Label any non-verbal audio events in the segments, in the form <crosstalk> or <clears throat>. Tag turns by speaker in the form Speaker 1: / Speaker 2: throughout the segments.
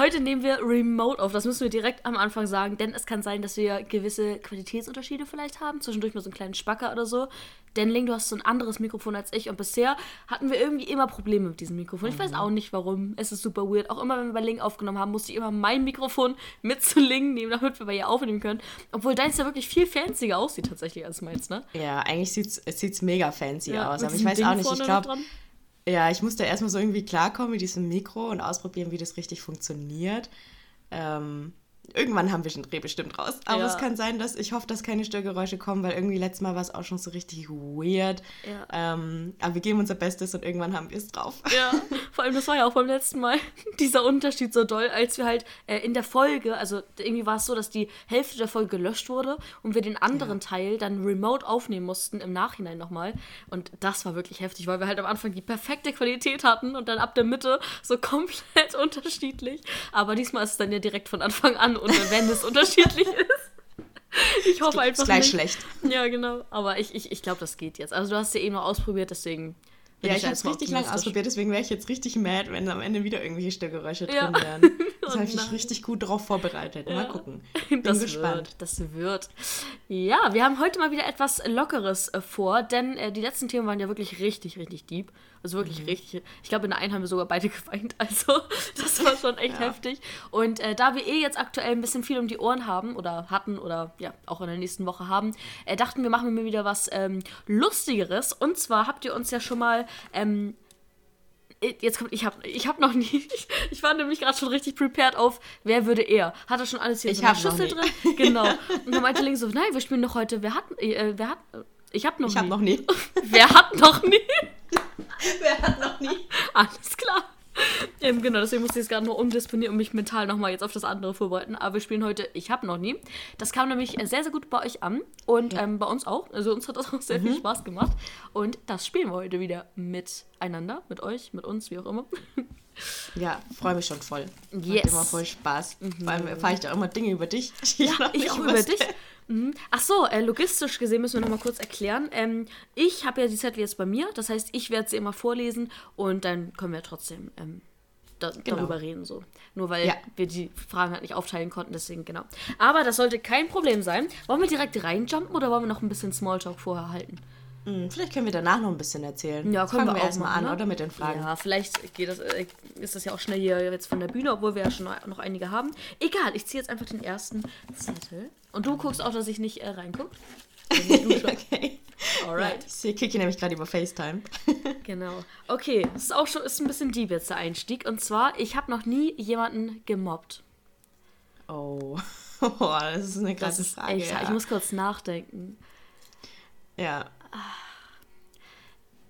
Speaker 1: Heute nehmen wir Remote auf. Das müssen wir direkt am Anfang sagen, denn es kann sein, dass wir gewisse Qualitätsunterschiede vielleicht haben. Zwischendurch mal so einen kleinen Spacker oder so. Denn Ling, du hast so ein anderes Mikrofon als ich und bisher hatten wir irgendwie immer Probleme mit diesem Mikrofon. Ich weiß auch nicht warum. Es ist super weird. Auch immer, wenn wir bei Ling aufgenommen haben, musste ich immer mein Mikrofon <laughs> mit zu Ling nehmen, damit wir bei ihr aufnehmen können. Obwohl deins ja wirklich viel fancier aussieht tatsächlich als meins, ne?
Speaker 2: Ja, eigentlich sieht es mega fancy ja, aus. Aber ich weiß auch nicht, ich glaube ja, ich musste erstmal so irgendwie klarkommen mit diesem Mikro und ausprobieren, wie das richtig funktioniert. Ähm, Irgendwann haben wir den Dreh bestimmt raus. Aber ja. es kann sein, dass ich hoffe, dass keine Störgeräusche kommen, weil irgendwie letztes Mal war es auch schon so richtig weird. Ja. Ähm, aber wir geben unser Bestes und irgendwann haben wir es drauf.
Speaker 1: Ja, <laughs> vor allem das war ja auch beim letzten Mal <laughs> dieser Unterschied so doll, als wir halt äh, in der Folge, also irgendwie war es so, dass die Hälfte der Folge gelöscht wurde und wir den anderen ja. Teil dann remote aufnehmen mussten im Nachhinein nochmal. Und das war wirklich heftig, weil wir halt am Anfang die perfekte Qualität hatten und dann ab der Mitte so <laughs> komplett unterschiedlich. Aber diesmal ist es dann ja direkt von Anfang an und wenn es unterschiedlich <laughs> ist. Ich hoffe einfach.
Speaker 2: Ist gleich nicht. schlecht.
Speaker 1: Ja, genau. Aber ich, ich, ich glaube, das geht jetzt. Also, du hast ja eben noch ausprobiert, deswegen.
Speaker 2: Ja, ich habe es richtig lange ausprobiert, deswegen wäre ich jetzt richtig mad, wenn am Ende wieder irgendwelche Störgeräusche ja. drin wären. <laughs> Das oh habe ich richtig gut drauf vorbereitet. Ja. Mal gucken. <laughs> Bin
Speaker 1: das
Speaker 2: gespannt.
Speaker 1: Wird, das wird. Ja, wir haben heute mal wieder etwas Lockeres äh, vor, denn äh, die letzten Themen waren ja wirklich richtig, richtig deep. Also wirklich mhm. richtig. Ich glaube, in der einen haben wir sogar beide <laughs> geweint. Also, das war schon echt ja. heftig. Und äh, da wir eh jetzt aktuell ein bisschen viel um die Ohren haben oder hatten oder ja, auch in der nächsten Woche haben, äh, dachten wir, machen wir wieder was ähm, Lustigeres. Und zwar habt ihr uns ja schon mal. Ähm, äh, jetzt kommt, ich habe ich hab noch <laughs> nie, ich, war nämlich gerade schon richtig prepared auf, wer würde er? Hat er schon alles hier
Speaker 2: ich in der Schüssel drin?
Speaker 1: Genau. <laughs> Und dann meinte Link so, nein, wir spielen doch heute, wer hat, äh, wer hat, ich habe noch
Speaker 2: ich nie. Ich habe noch nie.
Speaker 1: wer hat noch nie? <laughs>
Speaker 2: Wer hat noch nie?
Speaker 1: Alles klar. Ähm, genau, deswegen musste ich es gerade nur umdisponieren und mich mental nochmal jetzt auf das andere vorbereiten. Aber wir spielen heute Ich hab noch nie. Das kam nämlich sehr, sehr gut bei euch an und ja. ähm, bei uns auch. Also uns hat das auch sehr mhm. viel Spaß gemacht. Und das spielen wir heute wieder miteinander, mit euch, mit uns, wie auch immer.
Speaker 2: Ja, freue mich schon voll.
Speaker 1: Yes.
Speaker 2: Macht immer voll Spaß. Mhm. Vor allem erfahre ich da immer Dinge über dich.
Speaker 1: Ja, ich auch über dich. Mhm. Ach so, äh, logistisch gesehen müssen wir nochmal kurz erklären. Ähm, ich habe ja die Zettel jetzt bei mir, das heißt, ich werde sie immer vorlesen und dann können wir trotzdem ähm, da, genau. darüber reden. So. Nur weil ja. wir die Fragen halt nicht aufteilen konnten, deswegen genau. Aber das sollte kein Problem sein. Wollen wir direkt reinjumpen oder wollen wir noch ein bisschen Smalltalk vorher halten?
Speaker 2: Hm, vielleicht können wir danach noch ein bisschen erzählen.
Speaker 1: Ja, können Fangen wir, wir
Speaker 2: erstmal an, ne? oder mit den Fragen.
Speaker 1: Ja, vielleicht geht das, äh, ist das ja auch schnell hier jetzt von der Bühne, obwohl wir ja schon noch einige haben. Egal, ich ziehe jetzt einfach den ersten Zettel. Und du guckst auch, dass ich nicht äh, reingucke. <laughs>
Speaker 2: okay. Alright. Ja, ich kicke nämlich gerade über FaceTime. <laughs>
Speaker 1: genau. Okay, das ist auch schon ist ein bisschen deep jetzt der Einstieg. Und zwar, ich habe noch nie jemanden gemobbt.
Speaker 2: Oh. <laughs> oh das ist eine krasse Frage. Echt,
Speaker 1: ja. Ich muss kurz nachdenken.
Speaker 2: Ja.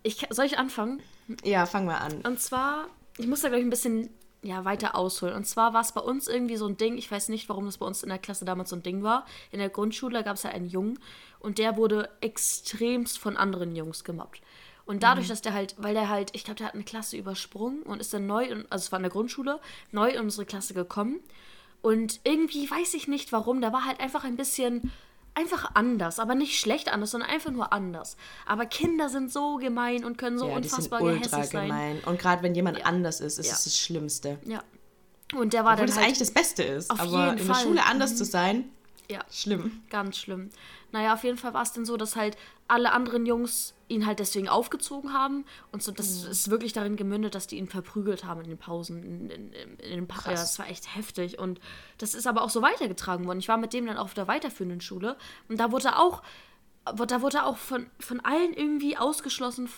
Speaker 1: Ich, soll ich anfangen?
Speaker 2: Ja, fangen wir an.
Speaker 1: Und zwar, ich muss da gleich ein bisschen ja, weiter ausholen. Und zwar war es bei uns irgendwie so ein Ding, ich weiß nicht, warum das bei uns in der Klasse damals so ein Ding war. In der Grundschule gab es ja einen Jungen und der wurde extremst von anderen Jungs gemobbt. Und dadurch, mhm. dass der halt, weil der halt, ich glaube, der hat eine Klasse übersprungen und ist dann neu, in, also es war in der Grundschule, neu in unsere Klasse gekommen. Und irgendwie weiß ich nicht warum, der war halt einfach ein bisschen einfach anders, aber nicht schlecht anders, sondern einfach nur anders. Aber Kinder sind so gemein und können so ja, unfassbar die sind ultra gemein.
Speaker 2: Und gerade wenn jemand ja. anders ist, ist ja. es das Schlimmste.
Speaker 1: Ja. Und der war
Speaker 2: Obwohl
Speaker 1: dann
Speaker 2: das halt eigentlich das Beste ist. aber in Fall. der Schule anders mhm. zu sein,
Speaker 1: ja.
Speaker 2: schlimm.
Speaker 1: Ganz schlimm. Naja, auf jeden Fall war es dann so, dass halt alle anderen Jungs ihn halt deswegen aufgezogen haben. Und so, das mhm. ist wirklich darin gemündet, dass die ihn verprügelt haben in den Pausen, in, in, in den pa Ja, das war echt heftig. Und das ist aber auch so weitergetragen worden. Ich war mit dem dann auf der weiterführenden Schule und da wurde er auch, da wurde auch von, von allen irgendwie ausgeschlossen,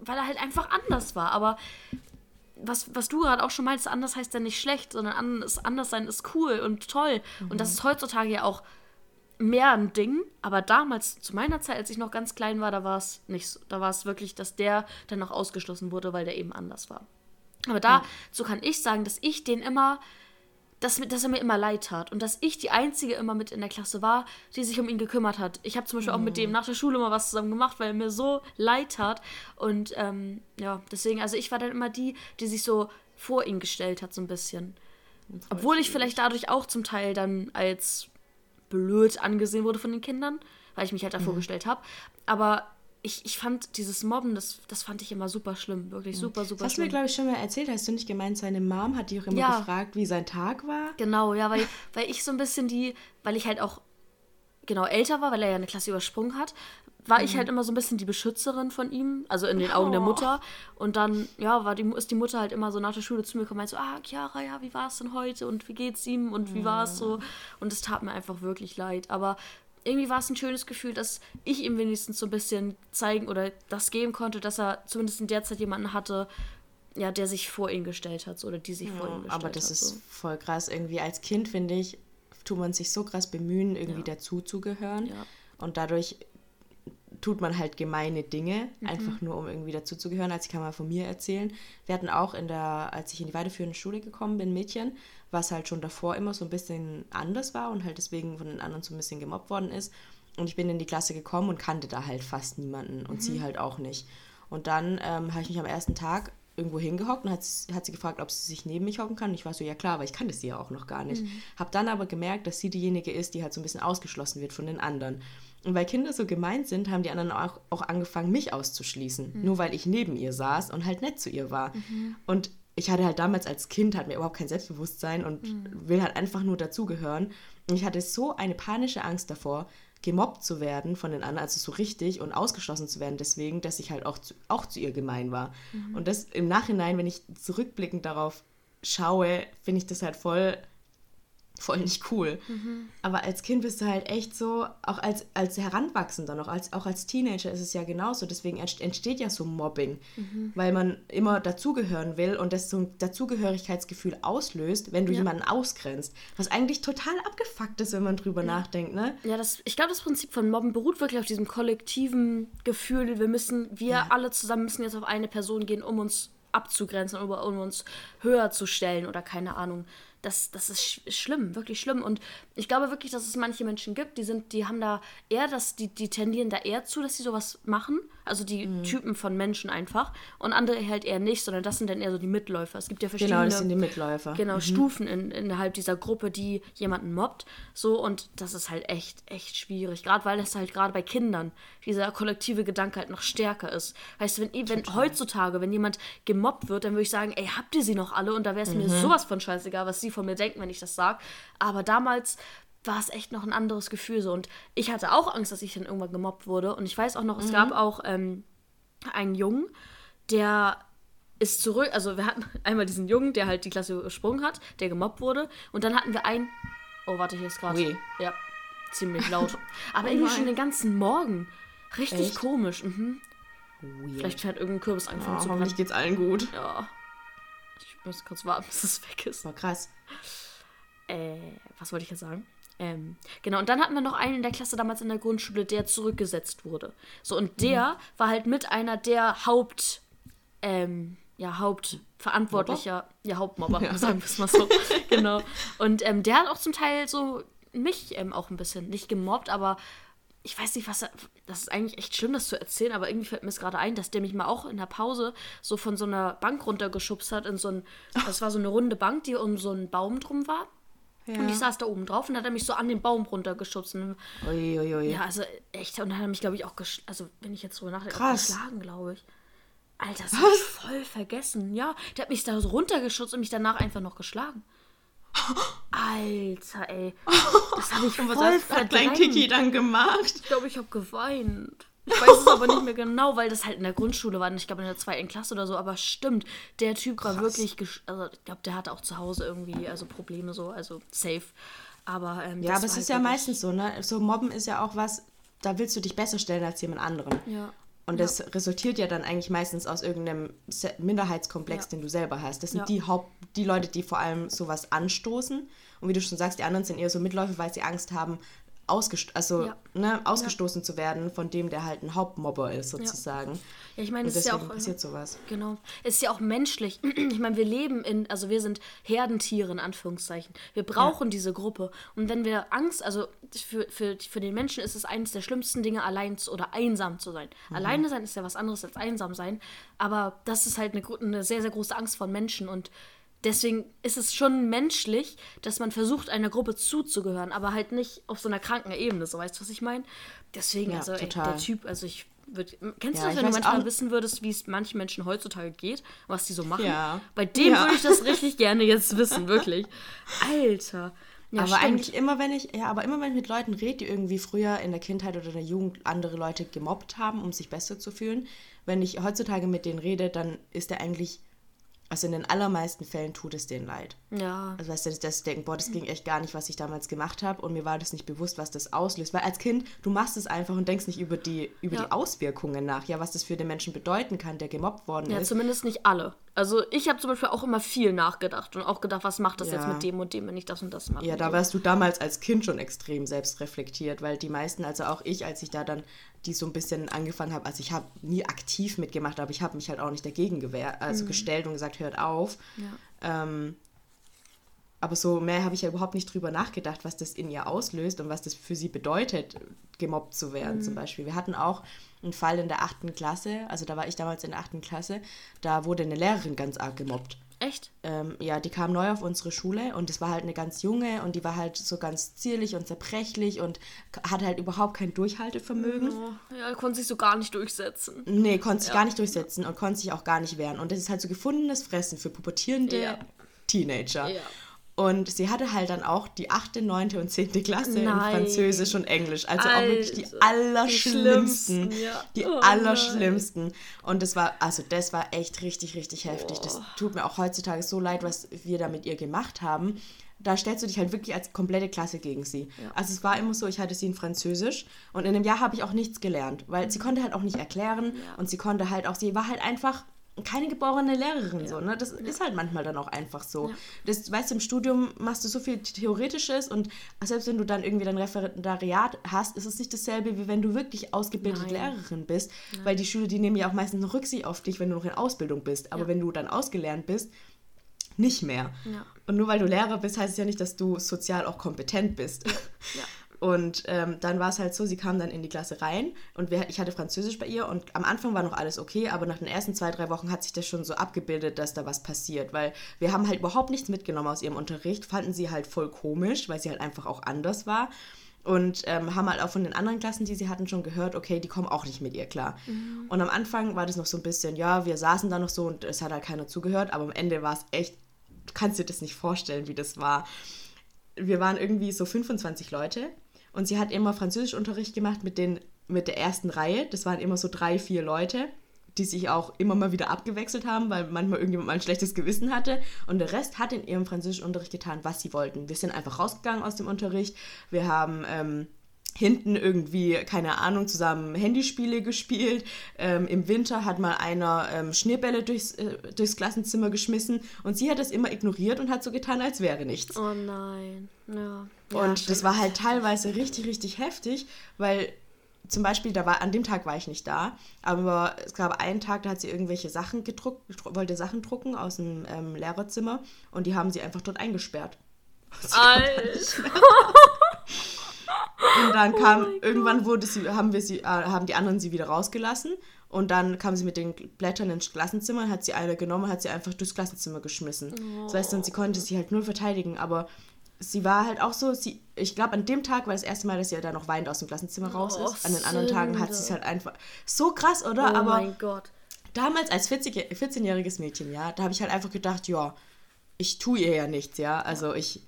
Speaker 1: weil er halt einfach anders war. Aber was, was du gerade auch schon meinst, anders heißt ja nicht schlecht, sondern anders, anders sein ist cool und toll. Mhm. Und das ist heutzutage ja auch mehr ein Ding, aber damals, zu meiner Zeit, als ich noch ganz klein war, da war es nicht so. Da war es wirklich, dass der dann noch ausgeschlossen wurde, weil der eben anders war. Aber dazu kann ich sagen, dass ich den immer dass, dass er mir immer leid tat und dass ich die Einzige immer mit in der Klasse war, die sich um ihn gekümmert hat. Ich habe zum Beispiel mhm. auch mit dem nach der Schule mal was zusammen gemacht, weil er mir so leid tat. Und ähm, ja, deswegen, also ich war dann immer die, die sich so vor ihn gestellt hat, so ein bisschen. Obwohl ich vielleicht dadurch auch zum Teil dann als blöd angesehen wurde von den Kindern, weil ich mich halt davor mhm. gestellt habe. Aber ich, ich fand dieses Mobben, das, das fand ich immer super schlimm. Wirklich mhm. super, super
Speaker 2: das hast schlimm. Hast du mir, glaube ich, schon mal erzählt. Hast du nicht gemeint, seine Mom hat dich auch immer ja. gefragt, wie sein Tag war?
Speaker 1: Genau, ja, weil, <laughs> weil ich so ein bisschen die, weil ich halt auch genau älter war, weil er ja eine Klasse übersprungen hat, war mhm. ich halt immer so ein bisschen die Beschützerin von ihm, also in den Augen oh. der Mutter. Und dann, ja, war die, ist die Mutter halt immer so nach der Schule zu mir gekommen und so, ah, Chiara, ja, wie war es denn heute und wie geht's ihm und wie war es so? Und es tat mir einfach wirklich leid. Aber irgendwie war es ein schönes Gefühl, dass ich ihm wenigstens so ein bisschen zeigen oder das geben konnte, dass er zumindest in der Zeit jemanden hatte, ja, der sich vor ihn gestellt hat oder die sich ja, vor ihn gestellt hat.
Speaker 2: Aber das hat, ist so. voll krass. Irgendwie als Kind, finde ich, tut man sich so krass bemühen, irgendwie ja. dazu zu gehören. Ja. Und dadurch tut man halt gemeine Dinge, mhm. einfach nur um irgendwie dazuzugehören. Als ich kann mal von mir erzählen. Wir hatten auch in der, als ich in die weiterführende Schule gekommen bin, Mädchen, was halt schon davor immer so ein bisschen anders war und halt deswegen von den anderen so ein bisschen gemobbt worden ist. Und ich bin in die Klasse gekommen und kannte da halt fast niemanden und mhm. sie halt auch nicht. Und dann ähm, habe ich mich am ersten Tag irgendwo hingehockt und hat, hat sie gefragt, ob sie sich neben mich hocken kann. Und ich war so, ja klar, aber ich kannte sie ja auch noch gar nicht. Mhm. Habe dann aber gemerkt, dass sie diejenige ist, die halt so ein bisschen ausgeschlossen wird von den anderen. Und weil Kinder so gemeint sind, haben die anderen auch, auch angefangen, mich auszuschließen. Mhm. Nur weil ich neben ihr saß und halt nett zu ihr war. Mhm. Und ich hatte halt damals als Kind, hat mir überhaupt kein Selbstbewusstsein und mhm. will halt einfach nur dazugehören. Und ich hatte so eine panische Angst davor, gemobbt zu werden von den anderen, also so richtig und ausgeschlossen zu werden, deswegen, dass ich halt auch zu, auch zu ihr gemein war. Mhm. Und das im Nachhinein, wenn ich zurückblickend darauf schaue, finde ich das halt voll voll nicht cool. Mhm. Aber als Kind bist du halt echt so, auch als, als Heranwachsender noch, als, auch als Teenager ist es ja genauso. Deswegen entsteht ja so Mobbing, mhm. weil man immer dazugehören will und das so ein Dazugehörigkeitsgefühl auslöst, wenn du ja. jemanden ausgrenzt. Was eigentlich total abgefuckt ist, wenn man drüber ja. nachdenkt, ne?
Speaker 1: Ja, das, ich glaube, das Prinzip von Mobben beruht wirklich auf diesem kollektiven Gefühl, wir müssen, wir ja. alle zusammen müssen jetzt auf eine Person gehen, um uns abzugrenzen, um, um uns höher zu stellen oder keine Ahnung das, das ist sch schlimm, wirklich schlimm. Und ich glaube wirklich, dass es manche Menschen gibt, die sind, die haben da eher, das, die, die tendieren da eher zu, dass sie sowas machen. Also die mhm. Typen von Menschen einfach. Und andere halt eher nicht, sondern das sind dann eher so die Mitläufer. Es gibt ja verschiedene.
Speaker 2: Genau, das sind die Mitläufer.
Speaker 1: Genau, mhm. Stufen in, innerhalb dieser Gruppe, die jemanden mobbt. So, und das ist halt echt, echt schwierig. Gerade weil es halt gerade bei Kindern dieser kollektive Gedanke halt noch stärker ist. Weißt du, wenn, wenn heutzutage, wenn jemand gemobbt wird, dann würde ich sagen, ey, habt ihr sie noch alle? Und da wäre es mhm. mir sowas von scheißegal, was sie von mir denken, wenn ich das sage. Aber damals war es echt noch ein anderes Gefühl so. Und ich hatte auch Angst, dass ich dann irgendwann gemobbt wurde. Und ich weiß auch noch, mhm. es gab auch ähm, einen Jungen, der ist zurück, also wir hatten <laughs> einmal diesen Jungen, der halt die Klasse gesprungen hat, der gemobbt wurde. Und dann hatten wir einen, oh warte, hier ist gerade, ja, ziemlich laut. <laughs> Aber oh irgendwie schon den ganzen Morgen. Richtig Echt? komisch. Mhm. Vielleicht hat irgendein Kürbis angefangen
Speaker 2: ja, zu brennen. Hoffentlich geht's allen gut.
Speaker 1: Ja. Ich muss kurz warten, bis es weg ist.
Speaker 2: War krass.
Speaker 1: Äh, was wollte ich jetzt sagen? Ähm, genau, und dann hatten wir noch einen in der Klasse damals in der Grundschule, der zurückgesetzt wurde. So, und der mhm. war halt mit einer der Haupt, ähm, ja, Hauptverantwortlicher, Mobber? ja, Hauptmobber, <laughs> ja. sagen wir es mal so. genau. Und ähm, der hat auch zum Teil so mich ähm, auch ein bisschen, nicht gemobbt, aber ich weiß nicht, was er, das ist eigentlich echt schlimm, das zu erzählen, aber irgendwie fällt mir es gerade ein, dass der mich mal auch in der Pause so von so einer Bank runtergeschubst hat, in so ein, das war so eine runde Bank, die um so einen Baum drum war. Ja. Und ich saß da oben drauf und hat er mich so an den Baum runtergeschubst. Und, ui. Ja, also echt. Und dann hat er mich, glaube ich, auch also wenn ich jetzt so nachdenke, geschlagen, glaube ich. Alter, das habe ich voll vergessen. Ja, der hat mich da so runtergeschubst und mich danach einfach noch geschlagen. Alter, ey. Das habe ich voll was
Speaker 2: hat Klein Kiki dann gemacht?
Speaker 1: Ich glaube, ich habe geweint. Ich weiß es aber nicht mehr genau, weil das halt in der Grundschule war. Ich glaube, in der zweiten Klasse oder so. Aber stimmt, der Typ Krass. war wirklich. Also, ich glaube, der hatte auch zu Hause irgendwie also Probleme so. Also safe. Aber. Ähm,
Speaker 2: ja, aber es ist halt ja meistens so, ne? So Mobben ist ja auch was, da willst du dich besser stellen als jemand anderen.
Speaker 1: Ja.
Speaker 2: Und das resultiert ja dann eigentlich meistens aus irgendeinem Minderheitskomplex, ja. den du selber hast. Das sind ja. die Haupt, die Leute, die vor allem sowas anstoßen. Und wie du schon sagst, die anderen sind eher so Mitläufer, weil sie Angst haben, ausgest also, ja. ne, ausgestoßen ja. zu werden von dem, der halt ein Hauptmobber ist, sozusagen. Ja,
Speaker 1: ja ich meine, es ist ja auch. passiert sowas. Genau. Es ist ja auch menschlich. <clears throat> ich meine, wir leben in, also wir sind Herdentiere in Anführungszeichen. Wir brauchen diese Gruppe. Und wenn wir Angst, also für, für, für den Menschen ist es eines der schlimmsten Dinge, allein zu, oder einsam zu sein. Mhm. Alleine sein ist ja was anderes als einsam sein. Aber das ist halt eine, eine sehr, sehr große Angst von Menschen. Und deswegen ist es schon menschlich, dass man versucht, einer Gruppe zuzugehören, aber halt nicht auf so einer kranken Ebene, so weißt du, was ich meine? Deswegen, ja, also ey, der Typ, also ich würde. Kennst ja, du das, wenn du manchmal auch. wissen würdest, wie es manchen Menschen heutzutage geht, was die so machen? Ja. Bei dem würde ich das richtig <laughs> gerne jetzt wissen, wirklich. Alter.
Speaker 2: Ja, aber stimmt. eigentlich immer, wenn ich, ja, aber immer wenn ich mit Leuten rede, die irgendwie früher in der Kindheit oder in der Jugend andere Leute gemobbt haben, um sich besser zu fühlen, wenn ich heutzutage mit denen rede, dann ist er eigentlich also in den allermeisten Fällen tut es denen leid. Ja. Also weißt du, dass sie denken, boah, das ging echt gar nicht, was ich damals gemacht habe und mir war das nicht bewusst, was das auslöst. Weil als Kind, du machst es einfach und denkst nicht über die, über ja. die Auswirkungen nach, ja, was das für den Menschen bedeuten kann, der gemobbt worden
Speaker 1: ja, ist. Ja, zumindest nicht alle. Also ich habe zum Beispiel auch immer viel nachgedacht und auch gedacht, was macht das ja. jetzt mit dem und dem, wenn ich das und das mache.
Speaker 2: Ja, da warst du damals als Kind schon extrem selbstreflektiert, weil die meisten, also auch ich, als ich da dann die so ein bisschen angefangen habe, also ich habe nie aktiv mitgemacht, aber ich habe mich halt auch nicht dagegen gewehrt, also mhm. gestellt und gesagt, hört auf. Ja. Ähm, aber so mehr habe ich ja überhaupt nicht drüber nachgedacht, was das in ihr auslöst und was das für sie bedeutet, gemobbt zu werden mhm. zum Beispiel. Wir hatten auch einen Fall in der achten Klasse, also da war ich damals in der achten Klasse, da wurde eine Lehrerin ganz arg gemobbt. Echt? Ähm, ja, die kam neu auf unsere Schule und es war halt eine ganz junge und die war halt so ganz zierlich und zerbrechlich und hat halt überhaupt kein Durchhaltevermögen.
Speaker 1: Oh, ja, konnte sich so gar nicht durchsetzen.
Speaker 2: Nee, konnte sich ja. gar nicht durchsetzen und konnte sich auch gar nicht wehren. Und das ist halt so gefundenes Fressen für pubertierende ja. Teenager. Ja. Und sie hatte halt dann auch die 8., 9. und 10. Klasse Nein. in Französisch und Englisch. Also Alter, auch wirklich die allerschlimmsten. Die, ja. die oh allerschlimmsten. Nein. Und das war, also das war echt richtig, richtig heftig. Oh. Das tut mir auch heutzutage so leid, was wir da mit ihr gemacht haben. Da stellst du dich halt wirklich als komplette Klasse gegen sie. Ja. Also es war immer so, ich hatte sie in Französisch und in einem Jahr habe ich auch nichts gelernt, weil mhm. sie konnte halt auch nicht erklären ja. und sie konnte halt auch, sie war halt einfach keine geborene Lehrerin ja. so, ne? Das ja. ist halt manchmal dann auch einfach so. Ja. Das, weißt du, im Studium machst du so viel Theoretisches und selbst wenn du dann irgendwie dein Referendariat hast, ist es nicht dasselbe, wie wenn du wirklich ausgebildete Nein. Lehrerin bist, Nein. weil die Schüler, die nehmen ja auch meistens noch Rücksicht auf dich, wenn du noch in Ausbildung bist. Aber wenn du dann ausgelernt bist, nicht mehr. Und nur weil du Lehrer bist, heißt es ja nicht, dass du sozial auch kompetent bist. <laughs> Und ähm, dann war es halt so, sie kam dann in die Klasse rein und wir, ich hatte Französisch bei ihr und am Anfang war noch alles okay, aber nach den ersten zwei, drei Wochen hat sich das schon so abgebildet, dass da was passiert, weil wir haben halt überhaupt nichts mitgenommen aus ihrem Unterricht, fanden sie halt voll komisch, weil sie halt einfach auch anders war und ähm, haben halt auch von den anderen Klassen, die sie hatten, schon gehört, okay, die kommen auch nicht mit ihr klar. Mhm. Und am Anfang war das noch so ein bisschen, ja, wir saßen da noch so und es hat halt keiner zugehört, aber am Ende war es echt, du kannst dir das nicht vorstellen, wie das war. Wir waren irgendwie so 25 Leute und sie hat immer Französischunterricht gemacht mit, den, mit der ersten Reihe. Das waren immer so drei, vier Leute, die sich auch immer mal wieder abgewechselt haben, weil manchmal irgendjemand mal ein schlechtes Gewissen hatte. Und der Rest hat in ihrem Französischunterricht getan, was sie wollten. Wir sind einfach rausgegangen aus dem Unterricht. Wir haben ähm, hinten irgendwie, keine Ahnung, zusammen Handyspiele gespielt. Ähm, Im Winter hat mal einer ähm, Schneebälle durchs, äh, durchs Klassenzimmer geschmissen und sie hat das immer ignoriert und hat so getan, als wäre nichts.
Speaker 1: Oh nein, ja.
Speaker 2: Und ja, das war halt teilweise richtig, richtig heftig, weil zum Beispiel, da war, an dem Tag war ich nicht da, aber es gab einen Tag, da hat sie irgendwelche Sachen gedruckt, wollte Sachen drucken aus dem ähm, Lehrerzimmer und die haben sie einfach dort eingesperrt. Alter. <laughs> <laughs> Und dann oh kam, irgendwann wurde sie, haben wir sie, äh, haben die anderen sie wieder rausgelassen. Und dann kam sie mit den Blättern ins Klassenzimmer und hat sie eine genommen hat sie einfach durchs Klassenzimmer geschmissen. Oh. Das heißt, dann, sie konnte sich halt null verteidigen, aber sie war halt auch so, sie, ich glaube, an dem Tag war das erste Mal, dass sie da noch weinend aus dem Klassenzimmer raus oh, ist. An den anderen Tagen hat sie es halt einfach. So krass, oder? Oh aber mein Gott. Damals als 14-jähriges Mädchen, ja, da habe ich halt einfach gedacht, ja, ich tue ihr ja nichts, ja. Also ich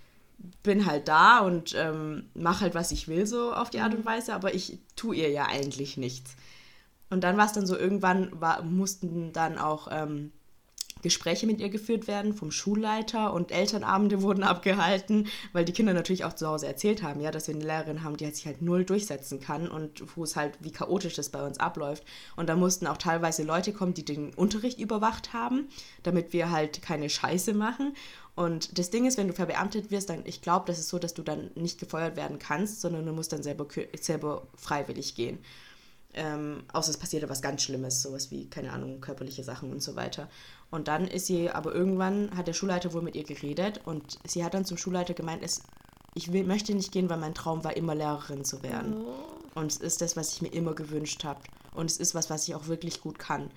Speaker 2: bin halt da und ähm, mache halt, was ich will, so auf die Art und mhm. Weise, aber ich tue ihr ja eigentlich nichts. Und dann war es dann so, irgendwann war, mussten dann auch ähm, Gespräche mit ihr geführt werden vom Schulleiter und Elternabende wurden abgehalten, weil die Kinder natürlich auch zu Hause erzählt haben, ja, dass wir eine Lehrerin haben, die halt sich halt null durchsetzen kann und wo es halt wie chaotisch das bei uns abläuft. Und da mussten auch teilweise Leute kommen, die den Unterricht überwacht haben, damit wir halt keine Scheiße machen. Und das Ding ist, wenn du verbeamtet wirst, dann, ich glaube, das ist so, dass du dann nicht gefeuert werden kannst, sondern du musst dann selber, selber freiwillig gehen. Ähm, außer es passierte was ganz Schlimmes, sowas wie, keine Ahnung, körperliche Sachen und so weiter. Und dann ist sie, aber irgendwann hat der Schulleiter wohl mit ihr geredet und sie hat dann zum Schulleiter gemeint, es, ich will, möchte nicht gehen, weil mein Traum war, immer Lehrerin zu werden. Oh. Und es ist das, was ich mir immer gewünscht habe. Und es ist was, was ich auch wirklich gut kann.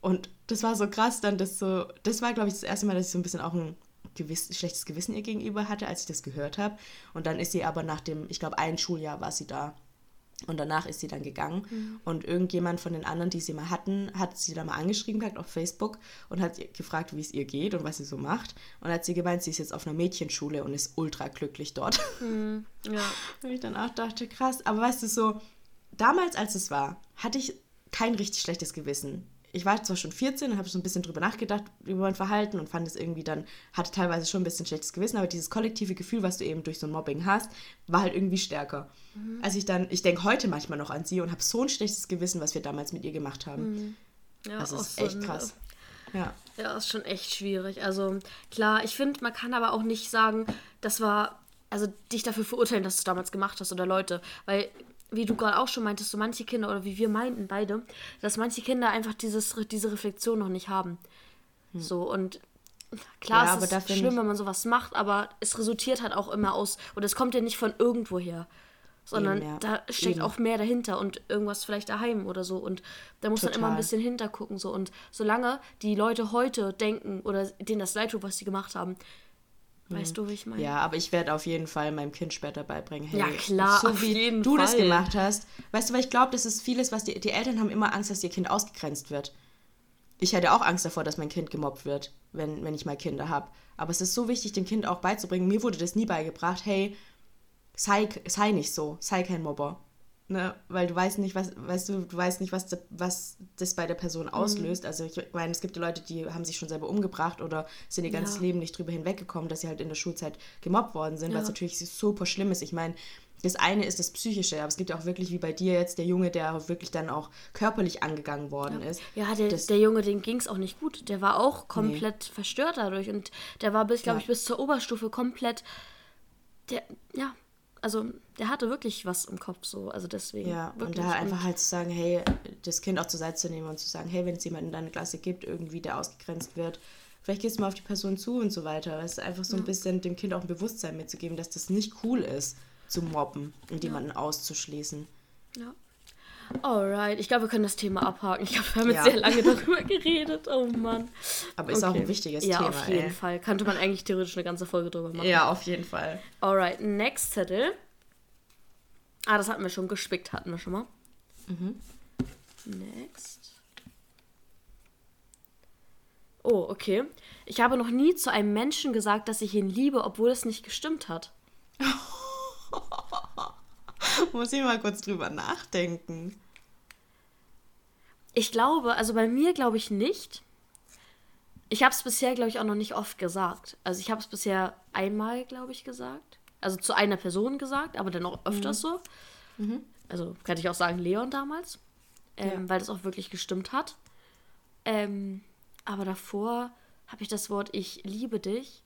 Speaker 2: Und das war so krass dann, das so, das war, glaube ich, das erste Mal, dass ich so ein bisschen auch ein gewiss, schlechtes Gewissen ihr gegenüber hatte, als ich das gehört habe. Und dann ist sie aber nach dem, ich glaube, ein Schuljahr war sie da. Und danach ist sie dann gegangen. Mhm. Und irgendjemand von den anderen, die sie mal hatten, hat sie dann mal angeschrieben gehabt auf Facebook und hat gefragt, wie es ihr geht und was sie so macht. Und hat sie gemeint, sie ist jetzt auf einer Mädchenschule und ist ultra glücklich dort. Mhm. Ja. <laughs> Und ich dann auch dachte, krass. Aber weißt du, so, damals, als es war, hatte ich kein richtig schlechtes Gewissen ich war zwar schon 14 und habe so ein bisschen drüber nachgedacht, über mein Verhalten und fand es irgendwie dann, hatte teilweise schon ein bisschen schlechtes Gewissen, aber dieses kollektive Gefühl, was du eben durch so ein Mobbing hast, war halt irgendwie stärker. Mhm. Als ich dann, ich denke heute manchmal noch an sie und habe so ein schlechtes Gewissen, was wir damals mit ihr gemacht haben. Mhm. Ja, das ist echt
Speaker 1: krass. Ja. ja, ist schon echt schwierig. Also klar, ich finde, man kann aber auch nicht sagen, das war, also dich dafür verurteilen, dass du es damals gemacht hast oder Leute, weil wie du gerade auch schon meintest, so manche Kinder oder wie wir meinten beide, dass manche Kinder einfach dieses, diese Reflexion noch nicht haben. Hm. So und klar, ja, es ist schlimm, wenn man sowas macht, aber es resultiert halt auch immer aus, und es kommt ja nicht von irgendwoher, sondern Eben, ja. da steckt Eben. auch mehr dahinter und irgendwas vielleicht daheim oder so. Und da muss Total. man immer ein bisschen hintergucken. So. Und solange die Leute heute denken oder denen das leid tut, was sie gemacht haben, Weißt du, wie ich meine?
Speaker 2: Ja, aber ich werde auf jeden Fall meinem Kind später beibringen, hey, ja, klar, so wie du Fall. das gemacht hast. Weißt du, weil ich glaube, das ist vieles, was die, die Eltern haben immer Angst, dass ihr Kind ausgegrenzt wird. Ich hätte auch Angst davor, dass mein Kind gemobbt wird, wenn, wenn ich mal Kinder habe. Aber es ist so wichtig, dem Kind auch beizubringen. Mir wurde das nie beigebracht, hey, sei, sei nicht so, sei kein Mobber. Ne? Weil du weißt nicht, was, weißt du, du weißt nicht, was, de, was das bei der Person auslöst. Mhm. Also ich meine, es gibt ja Leute, die haben sich schon selber umgebracht oder sind ihr ganzes ja. Leben nicht drüber hinweggekommen, dass sie halt in der Schulzeit gemobbt worden sind, ja. was natürlich super schlimm ist. Ich meine, das eine ist das Psychische, aber es gibt ja auch wirklich, wie bei dir jetzt, der Junge, der wirklich dann auch körperlich angegangen worden
Speaker 1: ja.
Speaker 2: ist.
Speaker 1: Ja, der, das, der Junge, dem ging es auch nicht gut. Der war auch komplett nee. verstört dadurch und der war bis, glaube ich, bis zur Oberstufe komplett, der, ja, also der hatte wirklich was im Kopf so, also deswegen.
Speaker 2: Ja,
Speaker 1: und
Speaker 2: da einfach halt zu sagen, hey, das Kind auch zur Seite zu nehmen und zu sagen, hey, wenn es jemanden in deiner Klasse gibt, irgendwie, der ausgegrenzt wird, vielleicht gehst du mal auf die Person zu und so weiter. Es ist einfach so ein bisschen dem Kind auch ein Bewusstsein mitzugeben, dass das nicht cool ist, zu mobben und ja. jemanden auszuschließen.
Speaker 1: Ja. Alright, ich glaube, wir können das Thema abhaken. Ich glaube, wir haben jetzt ja. sehr lange darüber geredet. Oh Mann. Aber ist okay. auch ein wichtiges ja, Thema. Ja, auf jeden ey. Fall. Könnte man eigentlich theoretisch eine ganze Folge drüber machen.
Speaker 2: Ja, auf jeden Fall.
Speaker 1: Alright, next Zettel. Ah, das hatten wir schon. Gespickt hatten wir schon mal. Mhm. Next. Oh, okay. Ich habe noch nie zu einem Menschen gesagt, dass ich ihn liebe, obwohl es nicht gestimmt hat. <laughs> <laughs>
Speaker 2: Muss ich mal kurz drüber nachdenken.
Speaker 1: Ich glaube, also bei mir glaube ich nicht. Ich habe es bisher, glaube ich, auch noch nicht oft gesagt. Also ich habe es bisher einmal, glaube ich, gesagt. Also zu einer Person gesagt, aber dann auch öfters mhm. so. Mhm. Also kann ich auch sagen, Leon damals. Ähm, ja. Weil das auch wirklich gestimmt hat. Ähm, aber davor habe ich das Wort Ich liebe dich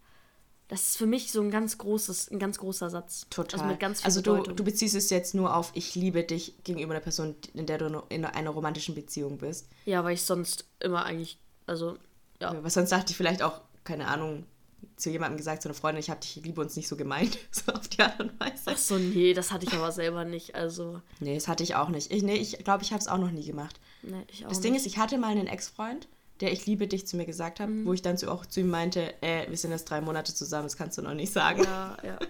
Speaker 1: das ist für mich so ein ganz großes, ein ganz großer Satz. Total.
Speaker 2: Also, mit ganz viel also du, du beziehst es jetzt nur auf Ich liebe dich gegenüber einer Person, in der du in einer romantischen Beziehung bist.
Speaker 1: Ja, weil ich sonst immer eigentlich, also, ja.
Speaker 2: ja was sonst dachte ich vielleicht auch, keine Ahnung, zu jemandem gesagt, zu einer Freundin, ich habe dich liebe uns nicht so gemeint, <laughs> so auf die Art und Weise.
Speaker 1: Ach so, nee, das hatte ich aber selber nicht, also.
Speaker 2: Nee, das hatte ich auch nicht. Ich, nee, ich glaube, ich habe es auch noch nie gemacht. Nee, ich auch Das Ding ist, ich hatte mal einen Ex-Freund, der Ich liebe dich zu mir gesagt hat, mhm. wo ich dann zu, auch zu ihm meinte, äh, wir sind jetzt drei Monate zusammen, das kannst du noch nicht sagen. Ja, ja. <laughs>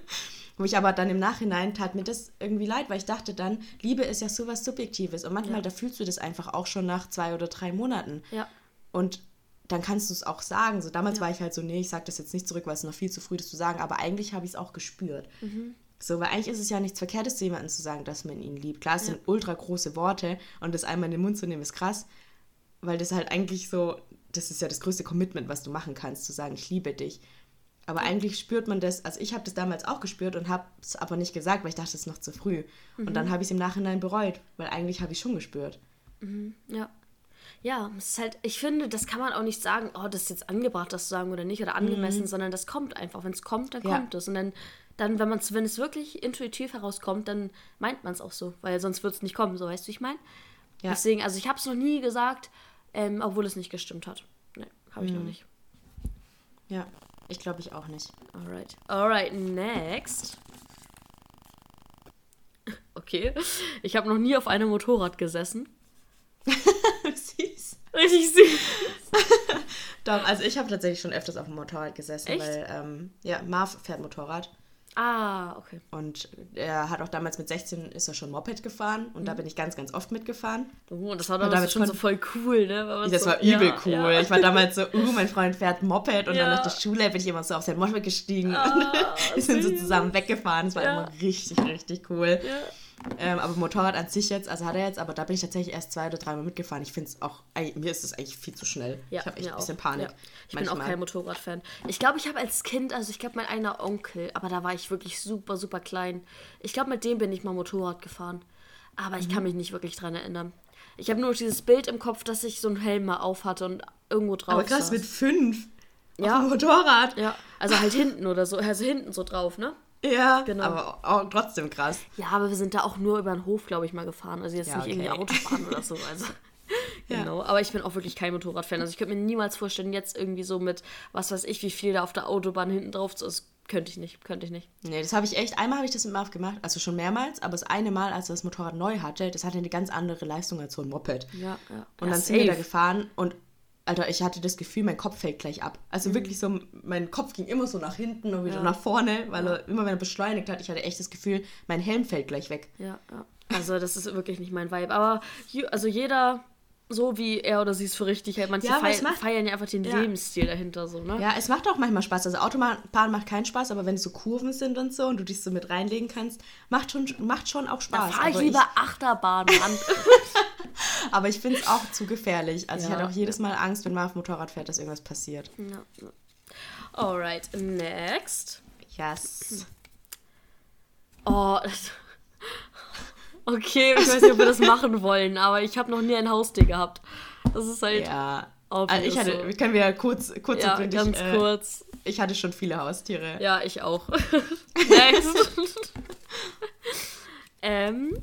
Speaker 2: Wo ich aber dann im Nachhinein tat mir das irgendwie leid, weil ich dachte dann, Liebe ist ja sowas Subjektives und manchmal, ja. da fühlst du das einfach auch schon nach zwei oder drei Monaten. Ja. Und dann kannst du es auch sagen. So damals ja. war ich halt so, nee, ich sag das jetzt nicht zurück, weil es noch viel zu früh ist zu sagen, aber eigentlich habe ich es auch gespürt. Mhm. So, weil eigentlich ist es ja nichts Verkehrtes zu jemandem zu sagen, dass man ihn liebt. Klar, es ja. sind ultra große Worte und das einmal in den Mund zu nehmen ist krass, weil das halt eigentlich so das ist ja das größte Commitment, was du machen kannst, zu sagen, ich liebe dich. Aber eigentlich spürt man das, also ich habe das damals auch gespürt und habe es aber nicht gesagt, weil ich dachte, es ist noch zu früh. Mhm. Und dann mhm. habe ich es im Nachhinein bereut, weil eigentlich habe ich schon gespürt.
Speaker 1: Mhm. Ja. Ja, es ist halt, ich finde, das kann man auch nicht sagen, oh, das ist jetzt angebracht, das zu sagen oder nicht, oder angemessen, mhm. sondern das kommt einfach. Wenn es kommt, dann ja. kommt es. Und dann, dann wenn, man's, wenn es wirklich intuitiv herauskommt, dann meint man es auch so, weil sonst wird es nicht kommen, so weißt du, wie ich meine? Ja. Deswegen, also ich habe es noch nie gesagt, ähm, obwohl es nicht gestimmt hat. Nee, habe ich mhm. noch nicht.
Speaker 2: Ja, ich glaube ich auch nicht.
Speaker 1: Alright. Alright, next. <laughs> Okay. Ich habe noch nie auf einem Motorrad gesessen. <laughs>
Speaker 2: süß. Richtig süß. <laughs> Doch, also ich habe tatsächlich schon öfters auf dem Motorrad gesessen, Echt? weil ähm, ja, Marv fährt Motorrad.
Speaker 1: Ah, okay.
Speaker 2: Und er hat auch damals mit 16 ist er schon Moped gefahren und mhm. da bin ich ganz, ganz oft mitgefahren.
Speaker 1: Oh, das war damals schon so voll cool, ne?
Speaker 2: Das
Speaker 1: so,
Speaker 2: war übel ja, cool. Ja. Ich war damals so, uh, mein Freund fährt Moped und ja. dann nach der Schule bin ich immer so auf sein Moped gestiegen ah, und <laughs> wir sind so zusammen weggefahren. Das war immer richtig, richtig cool. Ja. Ähm, aber Motorrad an sich jetzt, also hat er jetzt, aber da bin ich tatsächlich erst zwei oder dreimal mitgefahren. Ich finde es auch, mir ist es eigentlich viel zu schnell. Ja, ich habe echt ein bisschen Panik. Ja.
Speaker 1: Ich manchmal. bin auch kein Motorradfan. Ich glaube, ich habe als Kind, also ich glaube, mein einer Onkel, aber da war ich wirklich super, super klein. Ich glaube, mit dem bin ich mal Motorrad gefahren. Aber ich mhm. kann mich nicht wirklich dran erinnern. Ich habe nur dieses Bild im Kopf, dass ich so einen Helm mal auf hatte und irgendwo drauf
Speaker 2: Aber krass, saß. mit fünf. Ja. Auf dem Motorrad.
Speaker 1: Ja, also halt hinten oder so, also hinten so drauf, ne?
Speaker 2: Ja, genau. aber auch trotzdem krass.
Speaker 1: Ja, aber wir sind da auch nur über den Hof, glaube ich, mal gefahren. Also jetzt ja, nicht okay. irgendwie Autofahren oder so. Also. <laughs> Genau, aber ich bin auch wirklich kein Motorradfan. Also ich könnte mir niemals vorstellen, jetzt irgendwie so mit, was weiß ich, wie viel da auf der Autobahn hinten drauf ist. Das könnte ich nicht, könnte ich nicht.
Speaker 2: Nee, das habe ich echt, einmal habe ich das mit Marv gemacht, also schon mehrmals, aber das eine Mal, als er das Motorrad neu hatte, das hatte eine ganz andere Leistung als so ein Moped. Ja, ja. Und ja, dann sind wir da gefahren und Alter, ich hatte das Gefühl, mein Kopf fällt gleich ab. Also mhm. wirklich so, mein Kopf ging immer so nach hinten und wieder ja. nach vorne, weil ja. er immer, wenn er beschleunigt hat, ich hatte echt das Gefühl, mein Helm fällt gleich weg.
Speaker 1: Ja, ja. Also das ist wirklich nicht mein Vibe. Aber also jeder so wie er oder sie es für richtig hält. Manche ja, feiern, macht, feiern ja einfach den ja. Lebensstil dahinter so, ne?
Speaker 2: Ja, es macht auch manchmal Spaß. Also Autobahn macht keinen Spaß, aber wenn es so Kurven sind und so und du dich so mit reinlegen kannst, macht schon, macht schon auch Spaß.
Speaker 1: Da fahre ich lieber ich, Achterbahn, Mann. <laughs>
Speaker 2: aber ich finde es auch zu gefährlich. Also ja. ich hatte auch jedes Mal Angst, wenn man auf Motorrad fährt, dass irgendwas passiert. Ja.
Speaker 1: Alright, next.
Speaker 2: Yes.
Speaker 1: Oh, Okay, ich weiß nicht, ob wir das machen wollen, aber ich habe noch nie ein Haustier gehabt. Das ist halt.
Speaker 2: Ja. Also ich hatte, so. können wir kurz, kurz
Speaker 1: ja, und ganz äh, kurz.
Speaker 2: Ich hatte schon viele Haustiere.
Speaker 1: Ja, ich auch. <laughs> Next. <laughs> ähm.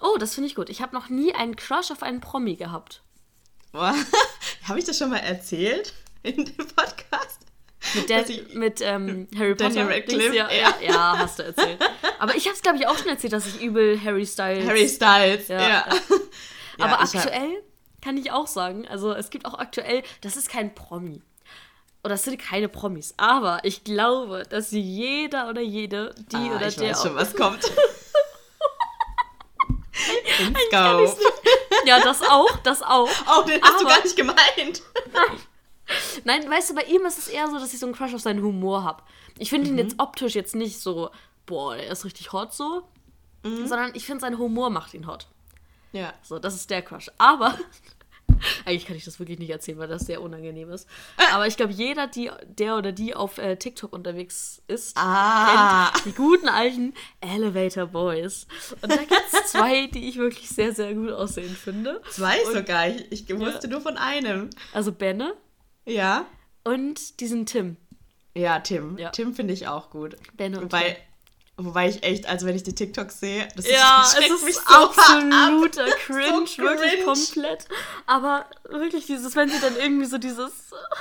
Speaker 1: Oh, das finde ich gut. Ich habe noch nie einen Crush auf einen Promi gehabt. <laughs>
Speaker 2: habe ich das schon mal erzählt in dem Podcast?
Speaker 1: Mit, der, mit ähm, <laughs> Harry Potter. Daniel Radcliffe. Ja, ja. ja, hast du erzählt. Aber ich habe es, glaube ich, auch schon erzählt, dass ich übel Harry Styles.
Speaker 2: Harry Styles, ja. ja. <laughs>
Speaker 1: Aber aktuell kann ich auch sagen, also es gibt auch aktuell, das ist kein Promi. Oder es sind keine Promis. Aber ich glaube, dass jeder oder jede, die ah, oder
Speaker 2: ich
Speaker 1: der.
Speaker 2: Weiß schon, was kommt. <laughs> Let's
Speaker 1: go. Ja, das auch, das auch.
Speaker 2: Oh, den hast aber, du gar nicht gemeint.
Speaker 1: Nein. Nein, weißt du, bei ihm ist es eher so, dass ich so einen Crush auf seinen Humor habe. Ich finde mhm. ihn jetzt optisch jetzt nicht so, boah, er ist richtig hot so, mhm. sondern ich finde, sein Humor macht ihn hot. Ja. So, das ist der Crush. Aber, <laughs> eigentlich kann ich das wirklich nicht erzählen, weil das sehr unangenehm ist. Aber ich glaube, jeder, die, der oder die auf äh, TikTok unterwegs ist, ah. kennt die guten alten Elevator Boys. Und da gibt es <laughs> zwei, die ich wirklich sehr, sehr gut aussehen finde.
Speaker 2: Zwei Und, sogar. Ich, ich wusste ja. nur von einem.
Speaker 1: Also Benne
Speaker 2: ja.
Speaker 1: Und diesen Tim.
Speaker 2: Ja, Tim. Ja. Tim finde ich auch gut. Ben und wobei, Tim. wobei ich echt, also wenn ich die TikToks sehe,
Speaker 1: das ja, <laughs> ist, es ist so absoluter <laughs> ab. Cringe, so wirklich cringe. komplett. Aber wirklich dieses, wenn sie dann irgendwie so dieses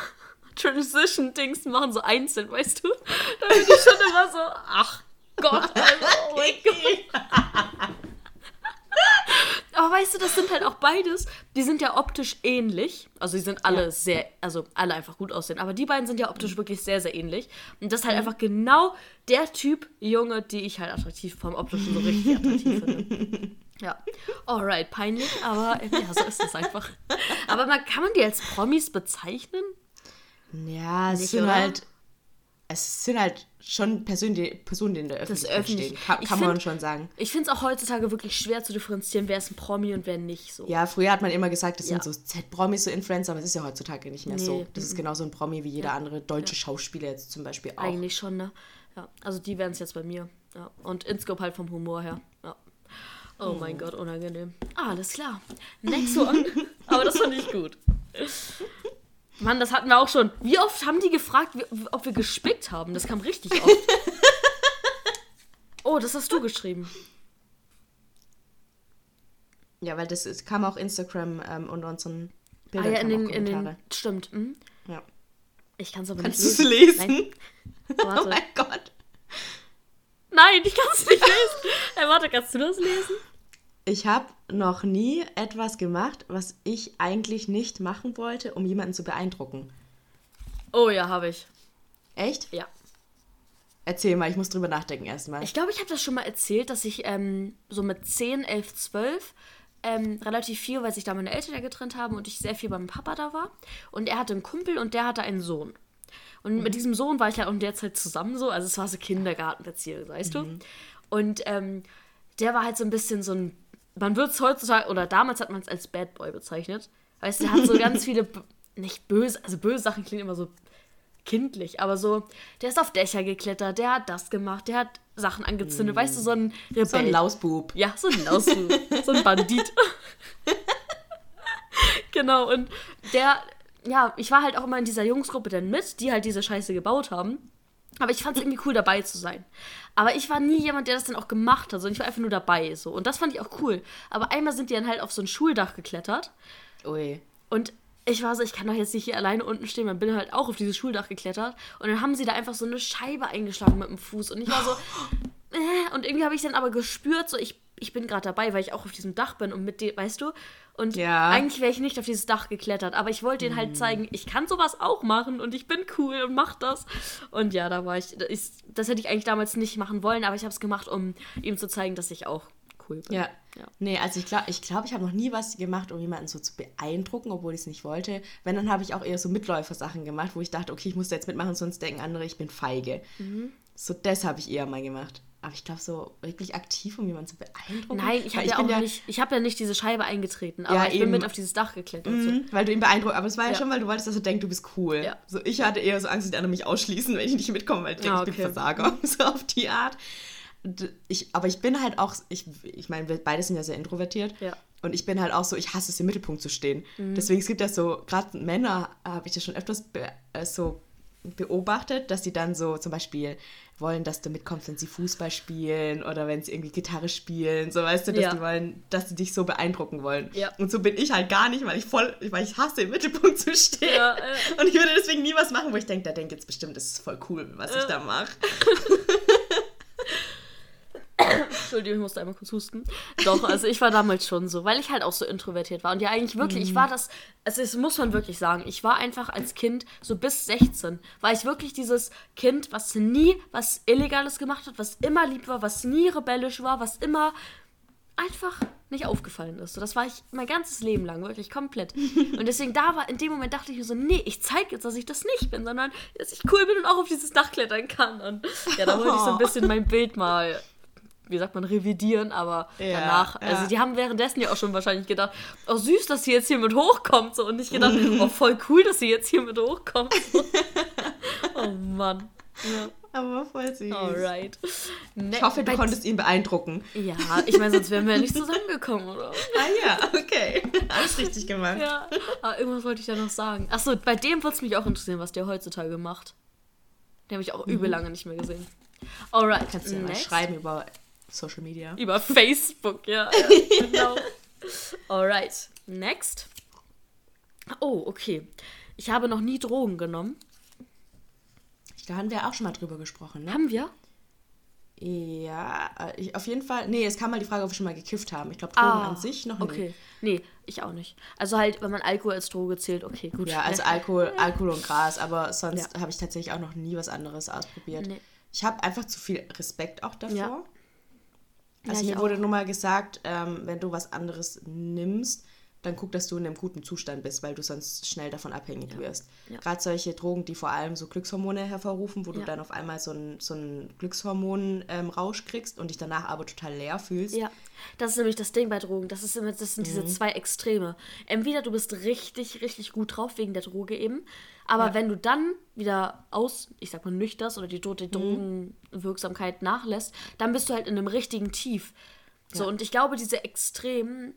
Speaker 1: <laughs> Transition-Dings machen, so einzeln, weißt du? Da bin ich schon immer so, ach Gott, also, oh mein Gott. Aber weißt du, das sind halt auch beides, die sind ja optisch ähnlich. Also die sind alle ja. sehr, also alle einfach gut aussehen. Aber die beiden sind ja optisch mhm. wirklich sehr, sehr ähnlich. Und das ist halt mhm. einfach genau der Typ Junge, die ich halt attraktiv vom optischen so richtig attraktiv finde. <laughs> Ja, alright, peinlich, aber ja, so ist das einfach. Aber man, kann man die als Promis bezeichnen?
Speaker 2: Ja, es Nicht, sind oder? halt es sind halt schon Personen, die, Personen, die in der Öffentlichkeit öffentlich. stehen. Kann, kann
Speaker 1: find, man schon sagen. Ich finde es auch heutzutage wirklich schwer zu differenzieren, wer ist ein Promi und wer nicht. So.
Speaker 2: Ja, früher hat man immer gesagt, das ja. sind so Z-Promis, so Influencer, aber es ist ja heutzutage nicht mehr nee. so. Das ist genauso ein Promi wie jeder ja. andere deutsche ja. Schauspieler jetzt zum Beispiel
Speaker 1: auch. Eigentlich schon, ne? Ja, also die wären es jetzt bei mir. Ja. Und Inscope halt vom Humor her. Ja. Oh mein Gott, unangenehm. Ah, alles klar. Next one. <laughs> aber das fand ich gut. Mann, das hatten wir auch schon. Wie oft haben die gefragt, ob wir gespickt haben? Das kam richtig oft. <laughs> oh, das hast du geschrieben.
Speaker 2: Ja, weil das ist, kam auch Instagram ähm, unter unseren Bildern. Ah ja, in den, in den,
Speaker 1: stimmt. Mhm. Ja. Ich kann es aber
Speaker 2: Kannst nicht lesen. Kannst du es lesen? <laughs>
Speaker 1: Oh mein Gott. Nein, ich kann es nicht lesen. Hey, warte, kannst du das lesen?
Speaker 2: Ich habe noch nie etwas gemacht, was ich eigentlich nicht machen wollte, um jemanden zu beeindrucken.
Speaker 1: Oh ja, habe ich.
Speaker 2: Echt?
Speaker 1: Ja.
Speaker 2: Erzähl mal, ich muss drüber nachdenken erstmal.
Speaker 1: Ich glaube, ich habe das schon mal erzählt, dass ich ähm, so mit 10, 11, 12 ähm, relativ viel, weil sich da meine Eltern ja getrennt haben und ich sehr viel beim Papa da war. Und er hatte einen Kumpel und der hatte einen Sohn. Und mhm. mit diesem Sohn war ich ja auch in der Zeit zusammen so. Also es war so Kindergartenbeziehung, weißt mhm. du? Und ähm, der war halt so ein bisschen so ein man wird es heutzutage, oder damals hat man es als Bad Boy bezeichnet. Weißt du, der hat so ganz <laughs> viele, nicht böse, also böse Sachen klingen immer so kindlich, aber so, der ist auf Dächer geklettert, der hat das gemacht, der hat Sachen angezündet, mm. weißt du, so ein
Speaker 2: Rebell. So ein Lausbub.
Speaker 1: Ja, so ein Lausbub, so ein Bandit. <laughs> genau, und der, ja, ich war halt auch immer in dieser Jungsgruppe dann mit, die halt diese Scheiße gebaut haben. Aber ich fand es irgendwie cool, dabei zu sein. Aber ich war nie jemand, der das dann auch gemacht hat, sondern ich war einfach nur dabei. So. Und das fand ich auch cool. Aber einmal sind die dann halt auf so ein Schuldach geklettert. Ui. Und ich war so, ich kann doch jetzt nicht hier alleine unten stehen. Man bin halt auch auf dieses Schuldach geklettert. Und dann haben sie da einfach so eine Scheibe eingeschlagen mit dem Fuß. Und ich war so, <gasps> äh, und irgendwie habe ich dann aber gespürt, so ich, ich bin gerade dabei, weil ich auch auf diesem Dach bin und mit dem, weißt du? Und ja. eigentlich wäre ich nicht auf dieses Dach geklettert, aber ich wollte ihnen halt hm. zeigen, ich kann sowas auch machen und ich bin cool und mach das. Und ja, da war ich, das, das hätte ich eigentlich damals nicht machen wollen, aber ich habe es gemacht, um ihm zu zeigen, dass ich auch cool bin.
Speaker 2: Ja. ja. Nee, also ich glaube, ich, glaub, ich habe noch nie was gemacht, um jemanden so zu beeindrucken, obwohl ich es nicht wollte. Wenn, dann habe ich auch eher so Mitläufer-Sachen gemacht, wo ich dachte, okay, ich muss da jetzt mitmachen, sonst denken andere, ich bin feige. Mhm. So, das habe ich eher mal gemacht. Aber ich glaube, so wirklich aktiv, um jemanden zu beeindrucken.
Speaker 1: Nein, ich habe ja auch ja, nicht, ich habe ja nicht diese Scheibe eingetreten, aber ja, ich bin mit auf dieses Dach geklettert.
Speaker 2: Mhm, so. Weil du ihn beeindruckst. Aber es war ja, schon, weil du wolltest, dass er denkt, du bist cool. Ja. So, ich hatte eher so Angst, dass die anderen mich ausschließen, wenn ich nicht mitkomme, weil ich denke, ah, okay. ich bin Versager. <laughs> So auf die Art. Ich, aber ich bin halt auch, ich, ich meine, wir beide sind ja sehr introvertiert. Ja. Und ich bin halt auch so, ich hasse es, im Mittelpunkt zu stehen. Mhm. Deswegen, es gibt ja so, gerade Männer habe ich das schon öfters äh, so beobachtet, dass sie dann so zum Beispiel wollen, dass du mitkommst, wenn sie Fußball spielen oder wenn sie irgendwie Gitarre spielen, so weißt du, dass ja. die wollen, dass sie dich so beeindrucken wollen. Ja. Und so bin ich halt gar nicht, weil ich voll, weil ich hasse im Mittelpunkt zu stehen. Ja, äh. Und ich würde deswegen nie was machen, wo ich denke, der denkt jetzt bestimmt, das ist voll cool, was ich da mache. <laughs>
Speaker 1: Entschuldigung, ich musste einmal kurz husten. Doch, also ich war damals schon so, weil ich halt auch so introvertiert war. Und ja, eigentlich wirklich, mhm. ich war das, also das muss man wirklich sagen, ich war einfach als Kind, so bis 16, war ich wirklich dieses Kind, was nie was Illegales gemacht hat, was immer lieb war, was nie rebellisch war, was immer einfach nicht aufgefallen ist. So, das war ich mein ganzes Leben lang, wirklich komplett. Und deswegen da war, in dem Moment dachte ich mir so, nee, ich zeige jetzt, dass ich das nicht bin, sondern dass ich cool bin und auch auf dieses Dach klettern kann. Und ja, da wollte ich so ein bisschen mein Bild mal wie sagt man, revidieren, aber ja, danach, ja. also die haben währenddessen ja auch schon wahrscheinlich gedacht, oh süß, dass sie jetzt hier mit hochkommt so und nicht gedacht, <laughs> oh voll cool, dass sie jetzt hier mit hochkommt. So. <laughs> oh Mann.
Speaker 2: Ja. Aber voll süß. Alright. Ne ich hoffe, du konntest ihn beeindrucken.
Speaker 1: Ja, ich meine, sonst wären wir ja nicht zusammengekommen, oder? <laughs>
Speaker 2: Ah ja, okay. Alles richtig gemacht. Ja,
Speaker 1: aber irgendwas wollte ich da noch sagen. Achso, bei dem würde es mich auch interessieren, was der heutzutage macht. Den habe ich auch mhm. übel lange nicht mehr gesehen. Alright.
Speaker 2: Kannst du ja mal schreiben über Social Media.
Speaker 1: Über <laughs> Facebook, ja. ja genau. <laughs> Alright. Next. Oh, okay. Ich habe noch nie Drogen genommen.
Speaker 2: Da haben wir auch schon mal drüber gesprochen, ne?
Speaker 1: Haben wir?
Speaker 2: Ja, äh, ich, auf jeden Fall. Nee, es kam mal die Frage, ob wir schon mal gekifft haben. Ich glaube, Drogen ah, an sich noch
Speaker 1: nicht. Okay. Nee, ich auch nicht. Also halt, wenn man Alkohol als Droge zählt, okay, gut.
Speaker 2: Ja, also Alkohol, Alkohol und Gras, aber sonst ja. habe ich tatsächlich auch noch nie was anderes ausprobiert. Nee. Ich habe einfach zu viel Respekt auch davor. Ja. Also ja, mir wurde nur mal gesagt, ähm, wenn du was anderes nimmst, dann guck, dass du in einem guten Zustand bist, weil du sonst schnell davon abhängig ja. wirst. Ja. Gerade solche Drogen, die vor allem so Glückshormone hervorrufen, wo ja. du dann auf einmal so einen so Glückshormon-Rausch ähm, kriegst und dich danach aber total leer fühlst.
Speaker 1: Ja, das ist nämlich das Ding bei Drogen. Das, ist immer, das sind mhm. diese zwei Extreme. Entweder du bist richtig, richtig gut drauf wegen der Droge eben, aber wenn du dann wieder aus, ich sag mal, nüchterst oder die, die mhm. Drogenwirksamkeit nachlässt, dann bist du halt in einem richtigen Tief. So, und ich glaube, diese Extremen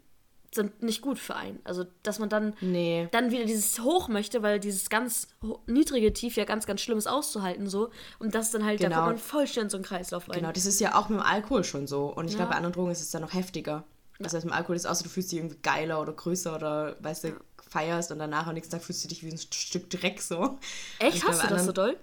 Speaker 1: sind nicht gut für einen. Also, dass man dann, nee. dann wieder dieses Hoch möchte, weil dieses ganz niedrige Tief ja ganz, ganz schlimm ist auszuhalten so. Und das dann halt, genau. da kommt man voll schnell in so einen Kreislauf
Speaker 2: rein. Genau, das ist ja auch mit dem Alkohol schon so. Und ich ja. glaube, bei anderen Drogen ist es dann noch heftiger. Ja. Das heißt, mit dem Alkohol ist es so, du fühlst dich irgendwie geiler oder größer oder, weißt du, ja. Feierst und danach am nächsten Tag fühlst du dich wie ein Stück Dreck so.
Speaker 1: Echt? Hast du das so doll?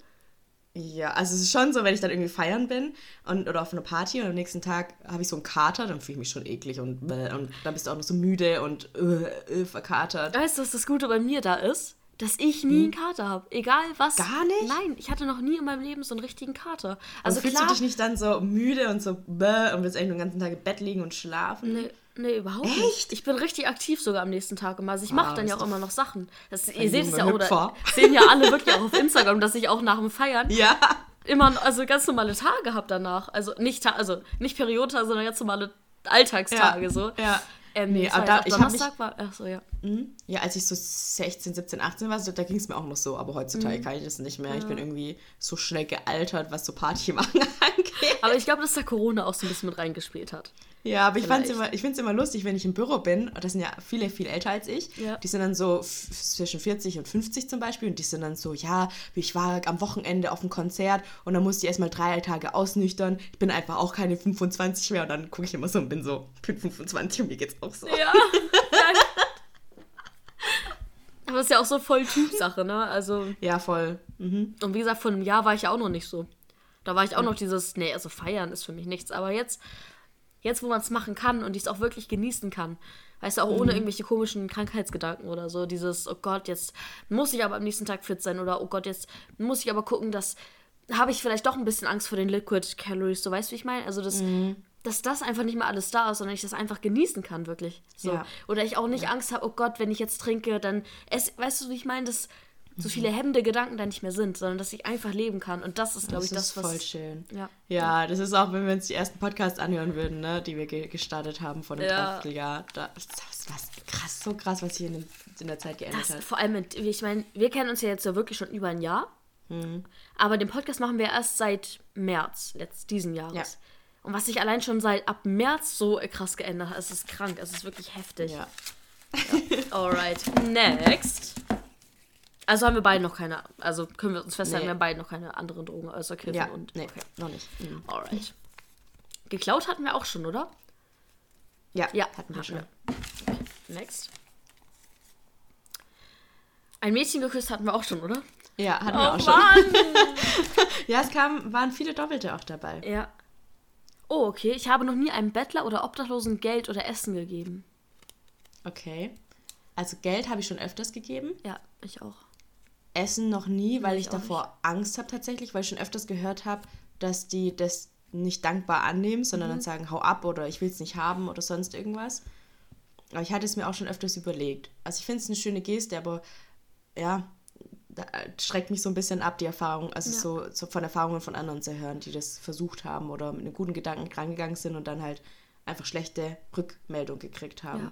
Speaker 2: Ja, also es ist schon so, wenn ich dann irgendwie feiern bin und, oder auf einer Party und am nächsten Tag habe ich so einen Kater, dann fühle ich mich schon eklig und, und dann bist du auch noch so müde und äh, äh, verkatert.
Speaker 1: Weißt du, was das Gute bei mir da ist? Dass ich nie hm. einen Kater habe. Egal was.
Speaker 2: Gar nicht?
Speaker 1: Nein, ich hatte noch nie in meinem Leben so einen richtigen Kater.
Speaker 2: Also fühlst klar, du dich nicht dann so müde und so bäh und willst eigentlich den ganzen Tag im Bett liegen und schlafen?
Speaker 1: Nee. Nee, überhaupt Echt? nicht. Ich bin richtig aktiv sogar am nächsten Tag immer. Also ich mache dann ja auch immer noch Sachen. Das, ihr seht es ja auch, oder sehen ja alle wirklich auch auf Instagram, dass ich auch nach dem Feiern
Speaker 2: ja.
Speaker 1: immer also ganz normale Tage habe danach. Also nicht also nicht Periodentage, sondern ganz normale Alltagstage
Speaker 2: ja.
Speaker 1: so.
Speaker 2: Ja.
Speaker 1: Ähm, nee, aber da, ich Donnerstag mich, war, ach so, ja.
Speaker 2: Mhm. Ja, als ich so 16, 17, 18 war, da ging es mir auch noch so, aber heutzutage mhm. kann ich das nicht mehr. Ja. Ich bin irgendwie so schnell gealtert, was so Party machen <laughs> angeht.
Speaker 1: Aber ich glaube, dass da Corona auch so ein bisschen mit reingespielt hat.
Speaker 2: Ja, aber Vielleicht. ich, finde es immer lustig, wenn ich im Büro bin, das sind ja viele, viel älter als ich, ja. die sind dann so zwischen 40 und 50 zum Beispiel und die sind dann so, ja, ich war am Wochenende auf einem Konzert und dann musste ich erstmal drei Tage ausnüchtern. Ich bin einfach auch keine 25 mehr und dann gucke ich immer so und bin so, ich bin 25 und mir geht's auch so.
Speaker 1: Ja. aber <laughs> das ist ja auch so voll Typsache, ne? Also.
Speaker 2: Ja, voll.
Speaker 1: Mhm. Und wie gesagt, vor einem Jahr war ich ja auch noch nicht so. Da war ich auch noch dieses, nee, also feiern ist für mich nichts. Aber jetzt Jetzt, wo man es machen kann und ich es auch wirklich genießen kann. Weißt du, auch mhm. ohne irgendwelche komischen Krankheitsgedanken oder so. Dieses, oh Gott, jetzt muss ich aber am nächsten Tag fit sein oder oh Gott, jetzt muss ich aber gucken, dass habe ich vielleicht doch ein bisschen Angst vor den Liquid Calories, so weißt du, wie ich meine? Also, das, mhm. dass das einfach nicht mehr alles da ist, sondern ich das einfach genießen kann, wirklich. So. Ja. Oder ich auch nicht ja. Angst habe, oh Gott, wenn ich jetzt trinke, dann. Es, weißt du, wie ich meine? Das so viele hemmende Gedanken da nicht mehr sind, sondern dass ich einfach leben kann. Und das ist, glaube ich, das,
Speaker 2: was. Das ist voll schön.
Speaker 1: Ja.
Speaker 2: ja, das ist auch, wenn wir uns die ersten Podcasts anhören würden, ne, die wir ge gestartet haben vor einem ja. Dreivierteljahr. Da, das ist krass, so krass, was sich in, in der Zeit geändert das, hat.
Speaker 1: Vor allem, mit, ich meine, wir kennen uns ja jetzt ja wirklich schon über ein Jahr. Mhm. Aber den Podcast machen wir erst seit März letzt, diesen Jahres. Ja. Und was sich allein schon seit ab März so krass geändert hat, es ist krank, es ist wirklich heftig.
Speaker 2: Ja.
Speaker 1: ja. Alright, next. Also haben wir beide noch keine, also können wir uns festhalten, nee. wir haben beide noch keine anderen Drogen außer Kiffen
Speaker 2: ja,
Speaker 1: und.
Speaker 2: Nee, okay. noch nicht. Mhm.
Speaker 1: Alright. Geklaut hatten wir auch schon, oder?
Speaker 2: Ja, ja hatten wir schon.
Speaker 1: Wir. Next. Ein Mädchen geküsst hatten wir auch schon, oder?
Speaker 2: Ja, hatten oh, wir auch schon. <laughs> ja, es kam, waren viele Doppelte auch dabei.
Speaker 1: Ja. Oh, okay. Ich habe noch nie einem Bettler oder Obdachlosen Geld oder Essen gegeben.
Speaker 2: Okay. Also Geld habe ich schon öfters gegeben.
Speaker 1: Ja, ich auch.
Speaker 2: Essen noch nie, weil ich, ich davor. Angst habe tatsächlich, weil ich schon öfters gehört habe, dass die das nicht dankbar annehmen, sondern mhm. dann sagen, hau ab oder ich will es nicht haben oder sonst irgendwas. Aber ich hatte es mir auch schon öfters überlegt. Also ich finde es eine schöne Geste, aber ja, da schreckt mich so ein bisschen ab, die Erfahrung, also ja. so, so, von Erfahrungen von anderen zu hören, die das versucht haben oder mit einem guten Gedanken rangegangen sind und dann halt einfach schlechte Rückmeldung gekriegt haben.
Speaker 1: Ja.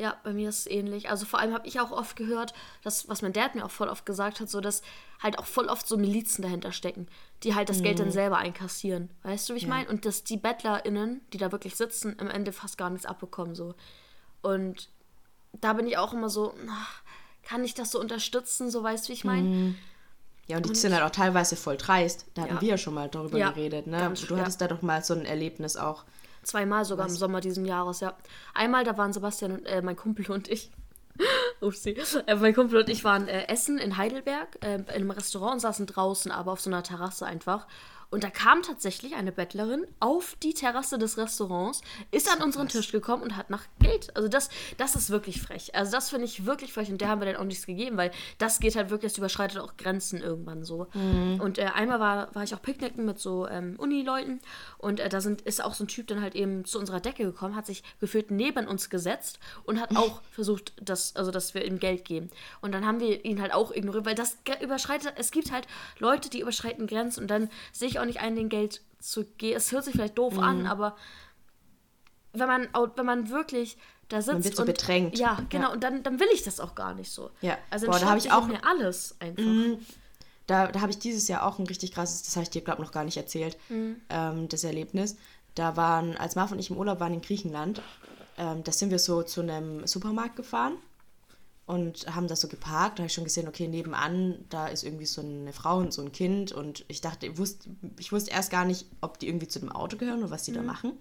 Speaker 1: Ja, bei mir ist es ähnlich. Also vor allem habe ich auch oft gehört, dass, was mein Dad mir auch voll oft gesagt hat, so dass halt auch voll oft so Milizen dahinter stecken, die halt das mhm. Geld dann mhm. selber einkassieren. Weißt du, wie ich ja. meine? Und dass die BettlerInnen, die da wirklich sitzen, im Ende fast gar nichts abbekommen. so. Und da bin ich auch immer so, ach, kann ich das so unterstützen, so weißt du, wie ich meine? Mhm.
Speaker 2: Ja, und die und, sind halt auch teilweise voll dreist. Da hatten ja. wir ja schon mal darüber ja, geredet, ne? Du hattest da doch mal so ein Erlebnis auch.
Speaker 1: Zweimal sogar Was? im Sommer diesen Jahres, ja. Einmal, da waren Sebastian und äh, mein Kumpel und ich. <laughs> Upsi. Äh, mein Kumpel und ich waren äh, essen in Heidelberg, äh, in einem Restaurant und saßen draußen, aber auf so einer Terrasse einfach. Und da kam tatsächlich eine Bettlerin auf die Terrasse des Restaurants, ist an unseren Tisch gekommen und hat nach Geld. Also das, das ist wirklich frech. Also das finde ich wirklich frech und der haben wir dann auch nichts gegeben, weil das geht halt wirklich, das überschreitet auch Grenzen irgendwann so. Mhm. Und äh, einmal war, war ich auch picknicken mit so ähm, Uni-Leuten und äh, da sind, ist auch so ein Typ dann halt eben zu unserer Decke gekommen, hat sich gefühlt neben uns gesetzt und hat auch <laughs> versucht, dass, also dass wir ihm Geld geben. Und dann haben wir ihn halt auch ignoriert, weil das überschreitet, es gibt halt Leute, die überschreiten Grenzen und dann sehe ich auch nicht ein, den Geld zu geben. Es hört sich vielleicht doof mhm. an, aber wenn man, wenn man wirklich da sitzt man wird so und, bedrängt. Ja, genau. Ja. Und dann, dann will ich das auch gar nicht so. Ja. Also Boah,
Speaker 2: da habe ich auch mir alles einfach. Mhm. Da, da habe ich dieses Jahr auch ein richtig krasses, das habe ich dir glaube noch gar nicht erzählt, mhm. ähm, das Erlebnis. Da waren, als Marv und ich im Urlaub waren in Griechenland, ähm, da sind wir so zu einem Supermarkt gefahren und haben das so geparkt. Da habe ich schon gesehen, okay, nebenan, da ist irgendwie so eine Frau und so ein Kind. Und ich dachte, ich wusste, ich wusste erst gar nicht, ob die irgendwie zu dem Auto gehören oder was die mhm. da machen.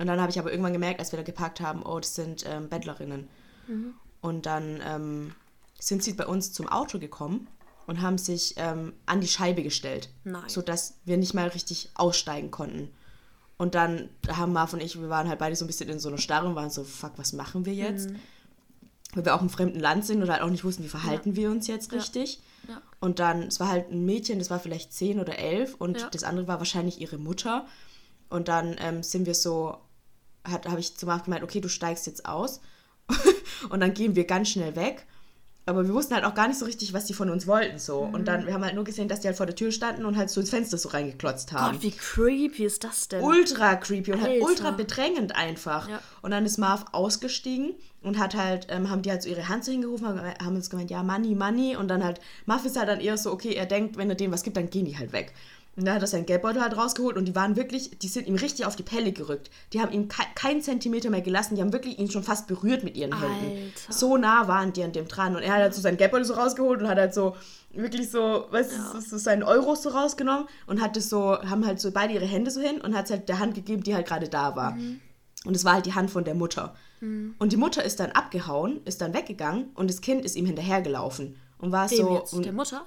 Speaker 2: Und dann habe ich aber irgendwann gemerkt, als wir da geparkt haben, oh, das sind ähm, Bettlerinnen. Mhm. Und dann ähm, sind sie bei uns zum Auto gekommen und haben sich ähm, an die Scheibe gestellt, Nein. sodass wir nicht mal richtig aussteigen konnten. Und dann haben Marv und ich, wir waren halt beide so ein bisschen in so einer Starre und waren so, fuck, was machen wir jetzt? Mhm weil wir auch im fremden Land sind und halt auch nicht wussten, wie verhalten ja. wir uns jetzt richtig. Ja. Ja. Und dann, es war halt ein Mädchen, das war vielleicht zehn oder elf und das andere war wahrscheinlich ihre Mutter. Und dann ähm, sind wir so, habe ich zu Marc gemeint, okay, du steigst jetzt aus. <laughs> und dann gehen wir ganz schnell weg. Aber wir wussten halt auch gar nicht so richtig, was die von uns wollten. so. Mhm. Und dann, wir haben halt nur gesehen, dass die halt vor der Tür standen und halt so ins Fenster so reingeklotzt haben. Gott,
Speaker 1: wie creepy ist das denn?
Speaker 2: Ultra creepy und halt ultra bedrängend einfach. Ja. Und dann ist Marv ausgestiegen und hat halt, ähm, haben die halt so ihre Hand so hingerufen, haben, haben uns gemeint, ja, Money, Money. Und dann halt, Marv ist halt dann eher so, okay, er denkt, wenn er denen was gibt, dann gehen die halt weg. Und dann hat er seinen Geldbeutel halt rausgeholt und die waren wirklich, die sind ihm richtig auf die Pelle gerückt. Die haben ihn ke keinen Zentimeter mehr gelassen, die haben wirklich ihn schon fast berührt mit ihren Händen. Alter. So nah waren die an dem dran. Und er hat halt so seinen Geldbeutel so rausgeholt und hat halt so wirklich so, weißt du, ja. so seinen Euros so rausgenommen und hat das so, haben halt so beide ihre Hände so hin und hat es halt der Hand gegeben, die halt gerade da war. Mhm. Und es war halt die Hand von der Mutter. Mhm. Und die Mutter ist dann abgehauen, ist dann weggegangen und das Kind ist ihm hinterhergelaufen. Und war Dem so. Jetzt? Und, der Mutter?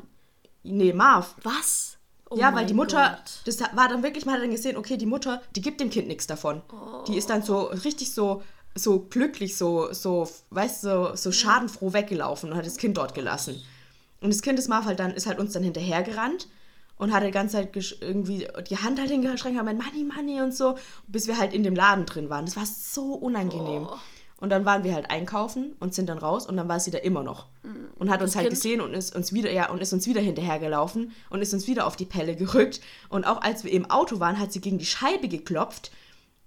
Speaker 2: Nee, Marv. Was? Oh ja, weil die Mutter, Gott. das war dann wirklich, man hat dann gesehen, okay, die Mutter, die gibt dem Kind nichts davon. Oh. Die ist dann so richtig so, so glücklich, so, so, weißt du, so, so schadenfroh weggelaufen und hat das Kind dort gelassen. Und das Kind ist Marv halt dann, ist halt uns dann hinterhergerannt und hat die ganze Zeit irgendwie die Hand halt hingeschränkt, haben Money, Money und so, bis wir halt in dem Laden drin waren. Das war so unangenehm. Oh. Und dann waren wir halt einkaufen und sind dann raus und dann war sie da immer noch. Mhm. Und hat das uns halt kind? gesehen und ist uns wieder, ja, und ist uns wieder hinterhergelaufen und ist uns wieder auf die Pelle gerückt. Und auch als wir im Auto waren, hat sie gegen die Scheibe geklopft,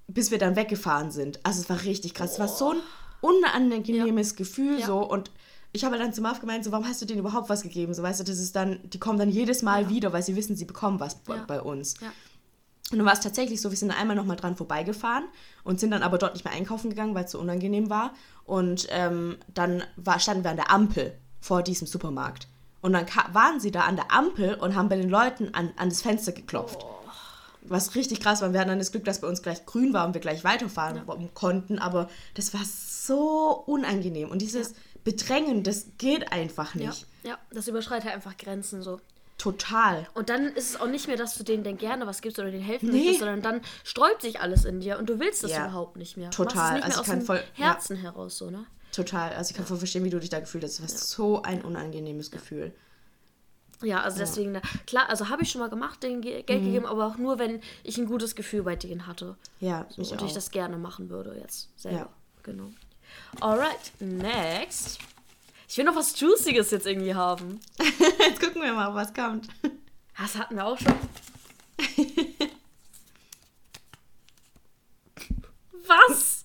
Speaker 2: bis wir dann weggefahren sind. Also es war richtig krass. Oh. Es war so ein unangenehmes ja. Gefühl ja. so und ich habe dann zu Marv gemeint, so, warum hast du denen überhaupt was gegeben? So, weißt du, das ist dann, die kommen dann jedes Mal ja. wieder, weil sie wissen, sie bekommen was bei uns. Und dann war es tatsächlich so, wir sind einmal nochmal dran vorbeigefahren und sind dann aber dort nicht mehr einkaufen gegangen, weil es so unangenehm war. Und ähm, dann war, standen wir an der Ampel vor diesem Supermarkt. Und dann waren sie da an der Ampel und haben bei den Leuten an, an das Fenster geklopft. Oh. Was richtig krass war. Wir hatten dann das Glück, dass bei uns gleich grün war und wir gleich weiterfahren ja. konnten. Aber das war so unangenehm. Und dieses ja. Bedrängen, das geht einfach nicht.
Speaker 1: Ja, ja. das überschreitet einfach Grenzen so.
Speaker 2: Total.
Speaker 1: Und dann ist es auch nicht mehr, dass du denen denn gerne was gibst oder denen helfen nee. möchtest, sondern dann sträubt sich alles in dir und du willst das ja. überhaupt nicht mehr. Total. Nicht also mehr ich kann voll
Speaker 2: Herzen ja. heraus so, ne? Total. Also ich kann voll verstehen, wie du dich da gefühlt hast. Das war so ein unangenehmes Gefühl.
Speaker 1: Ja, also deswegen, klar, also habe ich schon mal gemacht, denen Geld mhm. gegeben, aber auch nur, wenn ich ein gutes Gefühl bei denen hatte. Ja, so, mich Und auch. ich das gerne machen würde jetzt selber. Ja. Genau. Alright, next. Ich will noch was Juiciges jetzt irgendwie haben. <laughs>
Speaker 2: jetzt gucken wir mal, was kommt.
Speaker 1: Das hatten wir auch schon. <laughs> was?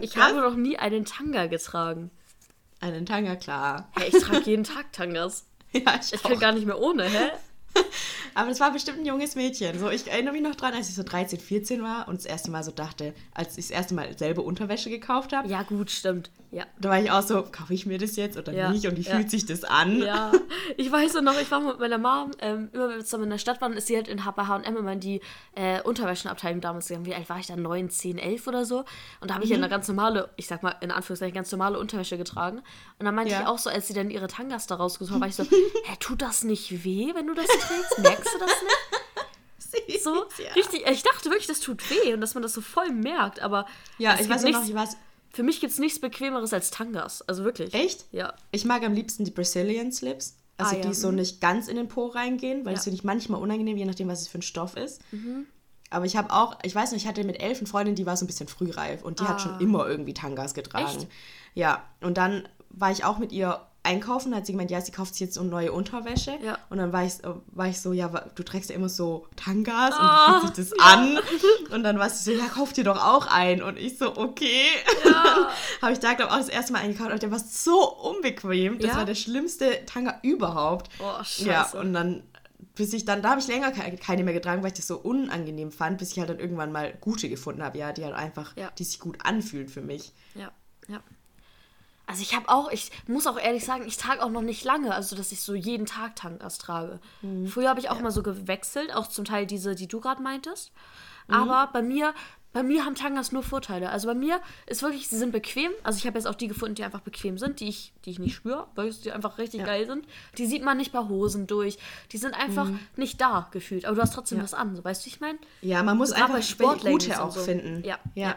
Speaker 1: Ich was? habe noch nie einen Tanga getragen.
Speaker 2: Einen Tanga, klar.
Speaker 1: Hey, ich trage jeden <laughs> Tag Tangas. Ja, ich, ich kann gar nicht mehr ohne, hä?
Speaker 2: Aber das war bestimmt ein junges Mädchen. So, ich erinnere mich noch dran, als ich so 13, 14 war und das erste Mal so dachte, als ich das erste Mal selber Unterwäsche gekauft habe.
Speaker 1: Ja, gut, stimmt. Ja.
Speaker 2: Da war ich auch so, kaufe ich mir das jetzt oder ja. nicht? Und wie ja. fühlt sich das an?
Speaker 1: Ja, ich weiß noch, ich war mit meiner Mom, ähm, immer wenn wir zusammen in der Stadt waren, ist sie halt in H&M immer in die äh, Unterwäschenabteilung damals gegangen. Wie alt war ich da? 9, 10, 11 oder so? Und da habe ich mhm. ja eine ganz normale, ich sag mal in Anführungszeichen, ganz normale Unterwäsche getragen. Und dann meinte ja. ich auch so, als sie dann ihre Tangas da rausgesucht haben, war ich so, <laughs> hä, tut das nicht weh, wenn du das trägst? Merkst du das nicht? <laughs> so ja. richtig. Ich dachte wirklich, das tut weh und dass man das so voll merkt, aber. Ja, ich weiß nichts, noch, ich weiß. Für mich gibt es nichts Bequemeres als Tangas. Also wirklich.
Speaker 2: Echt? Ja. Ich mag am liebsten die Brazilian Slips. Also ah, die ja. so mhm. nicht ganz in den Po reingehen, weil ja. das finde ich manchmal unangenehm, je nachdem, was es für ein Stoff ist. Mhm. Aber ich habe auch, ich weiß nicht, ich hatte mit elf eine Freundin, die war so ein bisschen frühreif und die ah. hat schon immer irgendwie Tangas getragen. Echt? Ja, und dann war ich auch mit ihr einkaufen, hat sie gemeint, ja, sie kauft sich jetzt so neue Unterwäsche. Ja. Und dann war ich, war ich so, ja, du trägst ja immer so Tangas oh, und ah, fühlt sich das ja. an. Und dann war sie so, ja, kauf dir doch auch ein. Und ich so, okay. Ja. <laughs> habe ich da, glaube ich, auch das erste Mal eingekauft und der war so unbequem. Das war der schlimmste Tanga überhaupt. Oh, scheiße. Ja, und dann bis ich dann, da habe ich länger keine mehr getragen, weil ich das so unangenehm fand, bis ich halt dann irgendwann mal gute gefunden habe, ja, die halt einfach, ja. die sich gut anfühlen für mich.
Speaker 1: Ja, ja. Also ich habe auch, ich muss auch ehrlich sagen, ich trage auch noch nicht lange, also dass ich so jeden Tag Tangas trage. Mhm. Früher habe ich auch ja. mal so gewechselt, auch zum Teil diese, die du gerade meintest. Mhm. Aber bei mir, bei mir haben Tangas nur Vorteile. Also bei mir ist wirklich, sie sind bequem. Also ich habe jetzt auch die gefunden, die einfach bequem sind, die ich, die ich nicht spüre, weil sie einfach richtig ja. geil sind. Die sieht man nicht bei Hosen durch. Die sind einfach mhm. nicht da gefühlt. Aber du hast trotzdem ja. was an, so weißt du, ich meine?
Speaker 2: Ja, man muss einfach Sportgute auch so. finden. Ja, ja. Ja,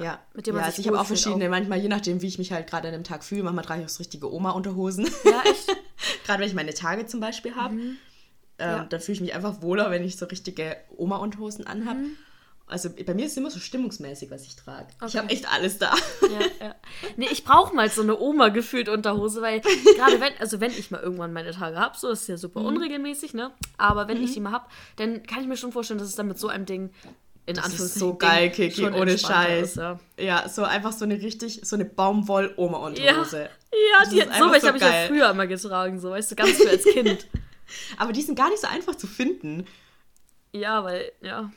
Speaker 2: ja. mit dem man ja, also ich habe auch verschiedene, auch. manchmal je nachdem, wie ich mich halt gerade an dem Tag fühle. Manchmal trage ich auch so richtige Oma-Unterhosen. Ja, <laughs> echt? gerade wenn ich meine Tage zum Beispiel habe. Mhm. Ähm, ja. Dann fühle ich mich einfach wohler, wenn ich so richtige Oma-Unterhosen anhabe. Mhm. Also bei mir ist es immer so stimmungsmäßig, was ich trage. Okay. Ich habe echt alles da.
Speaker 1: Ja, ja. Nee, ich brauche mal so eine Oma gefühlt Unterhose, weil <laughs> gerade wenn, also wenn ich mal irgendwann meine Tage habe, so ist ja super mhm. unregelmäßig, ne? Aber wenn mhm. ich die mal habe, dann kann ich mir schon vorstellen, dass es dann mit so einem Ding in das ist so geil,
Speaker 2: Kiki, ohne Scheiß. Ist, ja. ja. so einfach so eine richtig, so eine Baumwoll-Oma-Unterhose.
Speaker 1: Ja, ja die, so welche so habe ich ja früher immer getragen, so, weißt du, ganz früh als Kind. <laughs>
Speaker 2: Aber die sind gar nicht so einfach zu finden.
Speaker 1: Ja, weil, ja.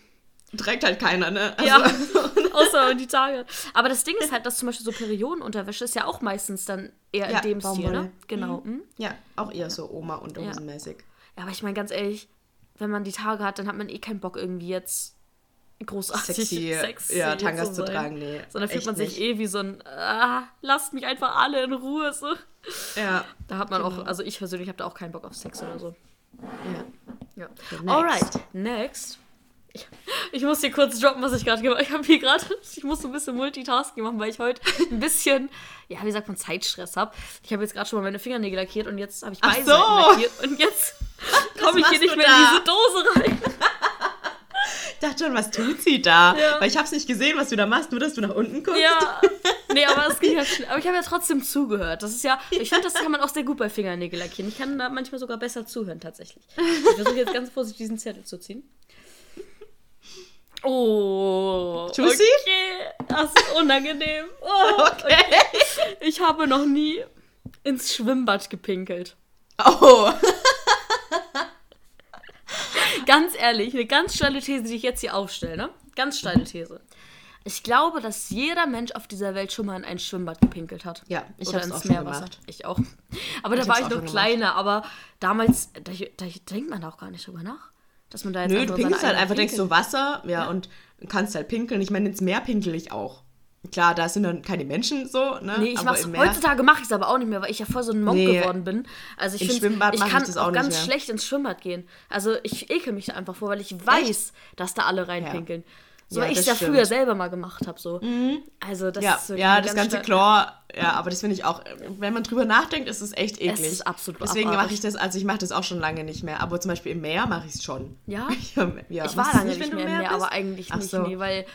Speaker 2: Trägt halt keiner, ne? Also, ja, <laughs>
Speaker 1: außer <laughs> die Tage. Aber das Ding ist halt, dass zum Beispiel so Periodenunterwäsche ist ja auch meistens dann eher ja, in dem Baumwolle. Stil, ne?
Speaker 2: Genau. Mhm. Ja, auch eher so Oma-Unterhosenmäßig. Ja.
Speaker 1: ja, aber ich meine ganz ehrlich, wenn man die Tage hat, dann hat man eh keinen Bock irgendwie jetzt großartig sexy, sexy ja, Tangas zu, zu tragen. Nee, Sondern fühlt man sich nicht. eh wie so ein, ah, lasst mich einfach alle in Ruhe. So. Ja. Da hat man genau. auch, also ich persönlich habe da auch keinen Bock auf Sex oder so. Ja. ja. Next. Alright, next. Ich, ich, muss hier kurz droppen, was ich gerade gemacht habe. Ich habe hier gerade, ich muss so ein bisschen Multitasking machen, weil ich heute ein bisschen, ja, wie sagt man, Zeitstress habe. Ich habe jetzt gerade schon mal meine Fingernägel lackiert und jetzt habe ich beide so. Lackiert und jetzt komme ich hier nicht mehr da? in diese Dose rein.
Speaker 2: Ich <laughs> dachte schon, was tut sie da? Ja. Weil ich habe es nicht gesehen, was du da machst, nur dass du nach unten guckst. Ja.
Speaker 1: Nee, aber es <laughs> ging halt schnell. Aber ich habe ja trotzdem zugehört. Das ist ja, ich finde, das kann man auch sehr gut bei Fingernägel lackieren. Ich kann da manchmal sogar besser zuhören, tatsächlich. Ich versuche jetzt ganz vorsichtig diesen Zettel zu ziehen. Oh. Juicy? Okay. Das ist unangenehm. Oh, okay. okay. Ich habe noch nie ins Schwimmbad gepinkelt. Oh. Ganz ehrlich, eine ganz steile These, die ich jetzt hier aufstelle, ne? Ganz steile These. Ich glaube, dass jeder Mensch auf dieser Welt schon mal in ein Schwimmbad gepinkelt hat. Ja, ich habe es auch Meerwasser. Gemacht. Ich auch. Aber ich da war ich noch kleiner. Aber damals, da, da, denkt man da auch gar nicht drüber nach. Dass man da jetzt
Speaker 2: Nö, du pinkelst halt einfach, denkst so Wasser, ja, ja, und kannst halt pinkeln. Ich meine, ins Meer pinkel ich auch. Klar, da sind dann keine Menschen so, ne? Nee,
Speaker 1: ich aber mach's, heutzutage mache ich es aber auch nicht mehr, weil ich ja voll so ein Monk nee. geworden bin. Also ich finde, ich kann ich auch, auch ganz schlecht ins Schwimmbad gehen. Also ich ekel mich da einfach vor, weil ich weiß, Echt? dass da alle reinpinkeln. Ja. So, ja, weil ich es ja stimmt. früher selber mal gemacht habe. So. Mhm.
Speaker 2: Also das ja, ist so ja das ganze Chlor, ja, aber das finde ich auch, wenn man drüber nachdenkt, ist es echt eklig. Es ist absolut Deswegen mache ich das, also ich mache das auch schon lange nicht mehr. Aber zum Beispiel im Meer mache ich es schon. Ja? <laughs>
Speaker 1: ja? Ich war lange nicht, nicht mehr im Meer, aber eigentlich Ach nicht, so. nee, weil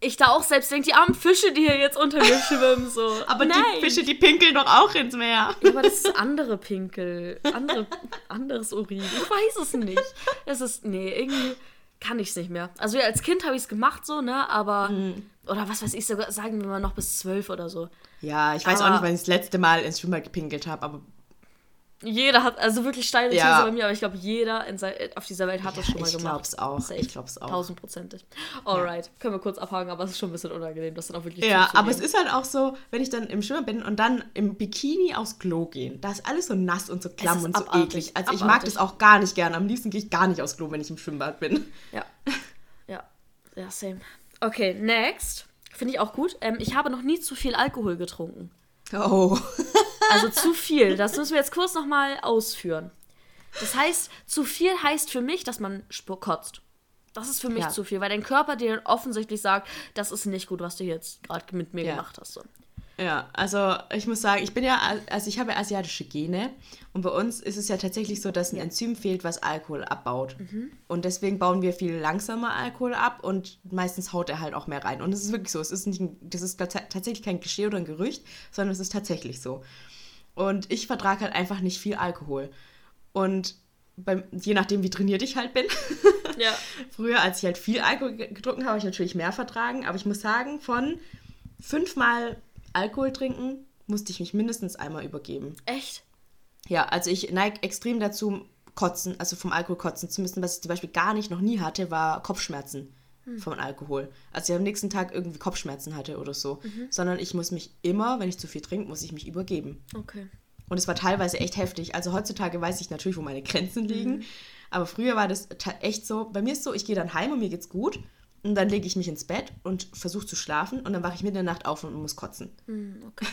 Speaker 1: ich da auch selbst denke, die armen Fische, die hier jetzt unter mir schwimmen, so.
Speaker 2: aber Nein. die Fische, die pinkeln doch auch ins Meer.
Speaker 1: Ja, aber das ist andere Pinkel. Andere, anderes Urin. Ich weiß es nicht. Es ist, nee, irgendwie kann ich es nicht mehr. Also ja, als Kind habe ich es gemacht so, ne, aber, mhm. oder was weiß ich, sogar, sagen wir mal noch bis zwölf oder so.
Speaker 2: Ja, ich weiß aber, auch nicht, wann ich das letzte Mal ins Schwimmbad gepinkelt habe, aber
Speaker 1: jeder hat, also wirklich steile These ja. bei mir, aber ich glaube, jeder in auf dieser Welt hat das schon mal
Speaker 2: ich
Speaker 1: gemacht.
Speaker 2: Glaub's auch. Safe. Ich glaub's auch.
Speaker 1: Tausendprozentig. Alright, ja. können wir kurz abhaken, aber es ist schon ein bisschen unangenehm, das dann auch wirklich
Speaker 2: Ja, aber es ist halt auch so, wenn ich dann im Schwimmer bin und dann im Bikini aufs Klo gehen, da ist alles so nass und so klamm und so eklig. Also abartig. ich mag das auch gar nicht gern. Am liebsten gehe ich gar nicht aufs Klo, wenn ich im Schwimmbad bin.
Speaker 1: Ja. Ja. Ja, same. Okay, next. Finde ich auch gut. Ähm, ich habe noch nie zu viel Alkohol getrunken. Oh. Also zu viel. Das müssen wir jetzt kurz nochmal ausführen. Das heißt, zu viel heißt für mich, dass man kotzt. Das ist für mich ja. zu viel, weil dein Körper dir offensichtlich sagt, das ist nicht gut, was du jetzt gerade mit mir ja. gemacht hast. So.
Speaker 2: Ja, also ich muss sagen, ich bin ja, also ich habe asiatische Gene und bei uns ist es ja tatsächlich so, dass ein Enzym fehlt, was Alkohol abbaut. Mhm. Und deswegen bauen wir viel langsamer Alkohol ab und meistens haut er halt auch mehr rein. Und es ist wirklich so, es ist nicht, das ist tatsächlich kein Klischee oder ein Gerücht, sondern es ist tatsächlich so. Und ich vertrage halt einfach nicht viel Alkohol. Und beim, je nachdem, wie trainiert ich halt bin. <laughs> ja. Früher, als ich halt viel Alkohol getrunken habe, habe ich natürlich mehr vertragen. Aber ich muss sagen, von fünfmal Alkohol trinken, musste ich mich mindestens einmal übergeben. Echt? Ja, also ich neige extrem dazu, kotzen, also vom Alkohol kotzen zu müssen. Was ich zum Beispiel gar nicht noch nie hatte, war Kopfschmerzen hm. vom Alkohol. Also ich am nächsten Tag irgendwie Kopfschmerzen hatte oder so. Mhm. Sondern ich muss mich immer, wenn ich zu viel trinke, muss ich mich übergeben. Okay. Und es war teilweise echt heftig. Also heutzutage weiß ich natürlich, wo meine Grenzen liegen. Mhm. Aber früher war das echt so. Bei mir ist so, ich gehe dann heim und mir geht's gut. Und dann lege ich mich ins Bett und versuche zu schlafen und dann wache ich mitten in der Nacht auf und muss kotzen. Mm, okay.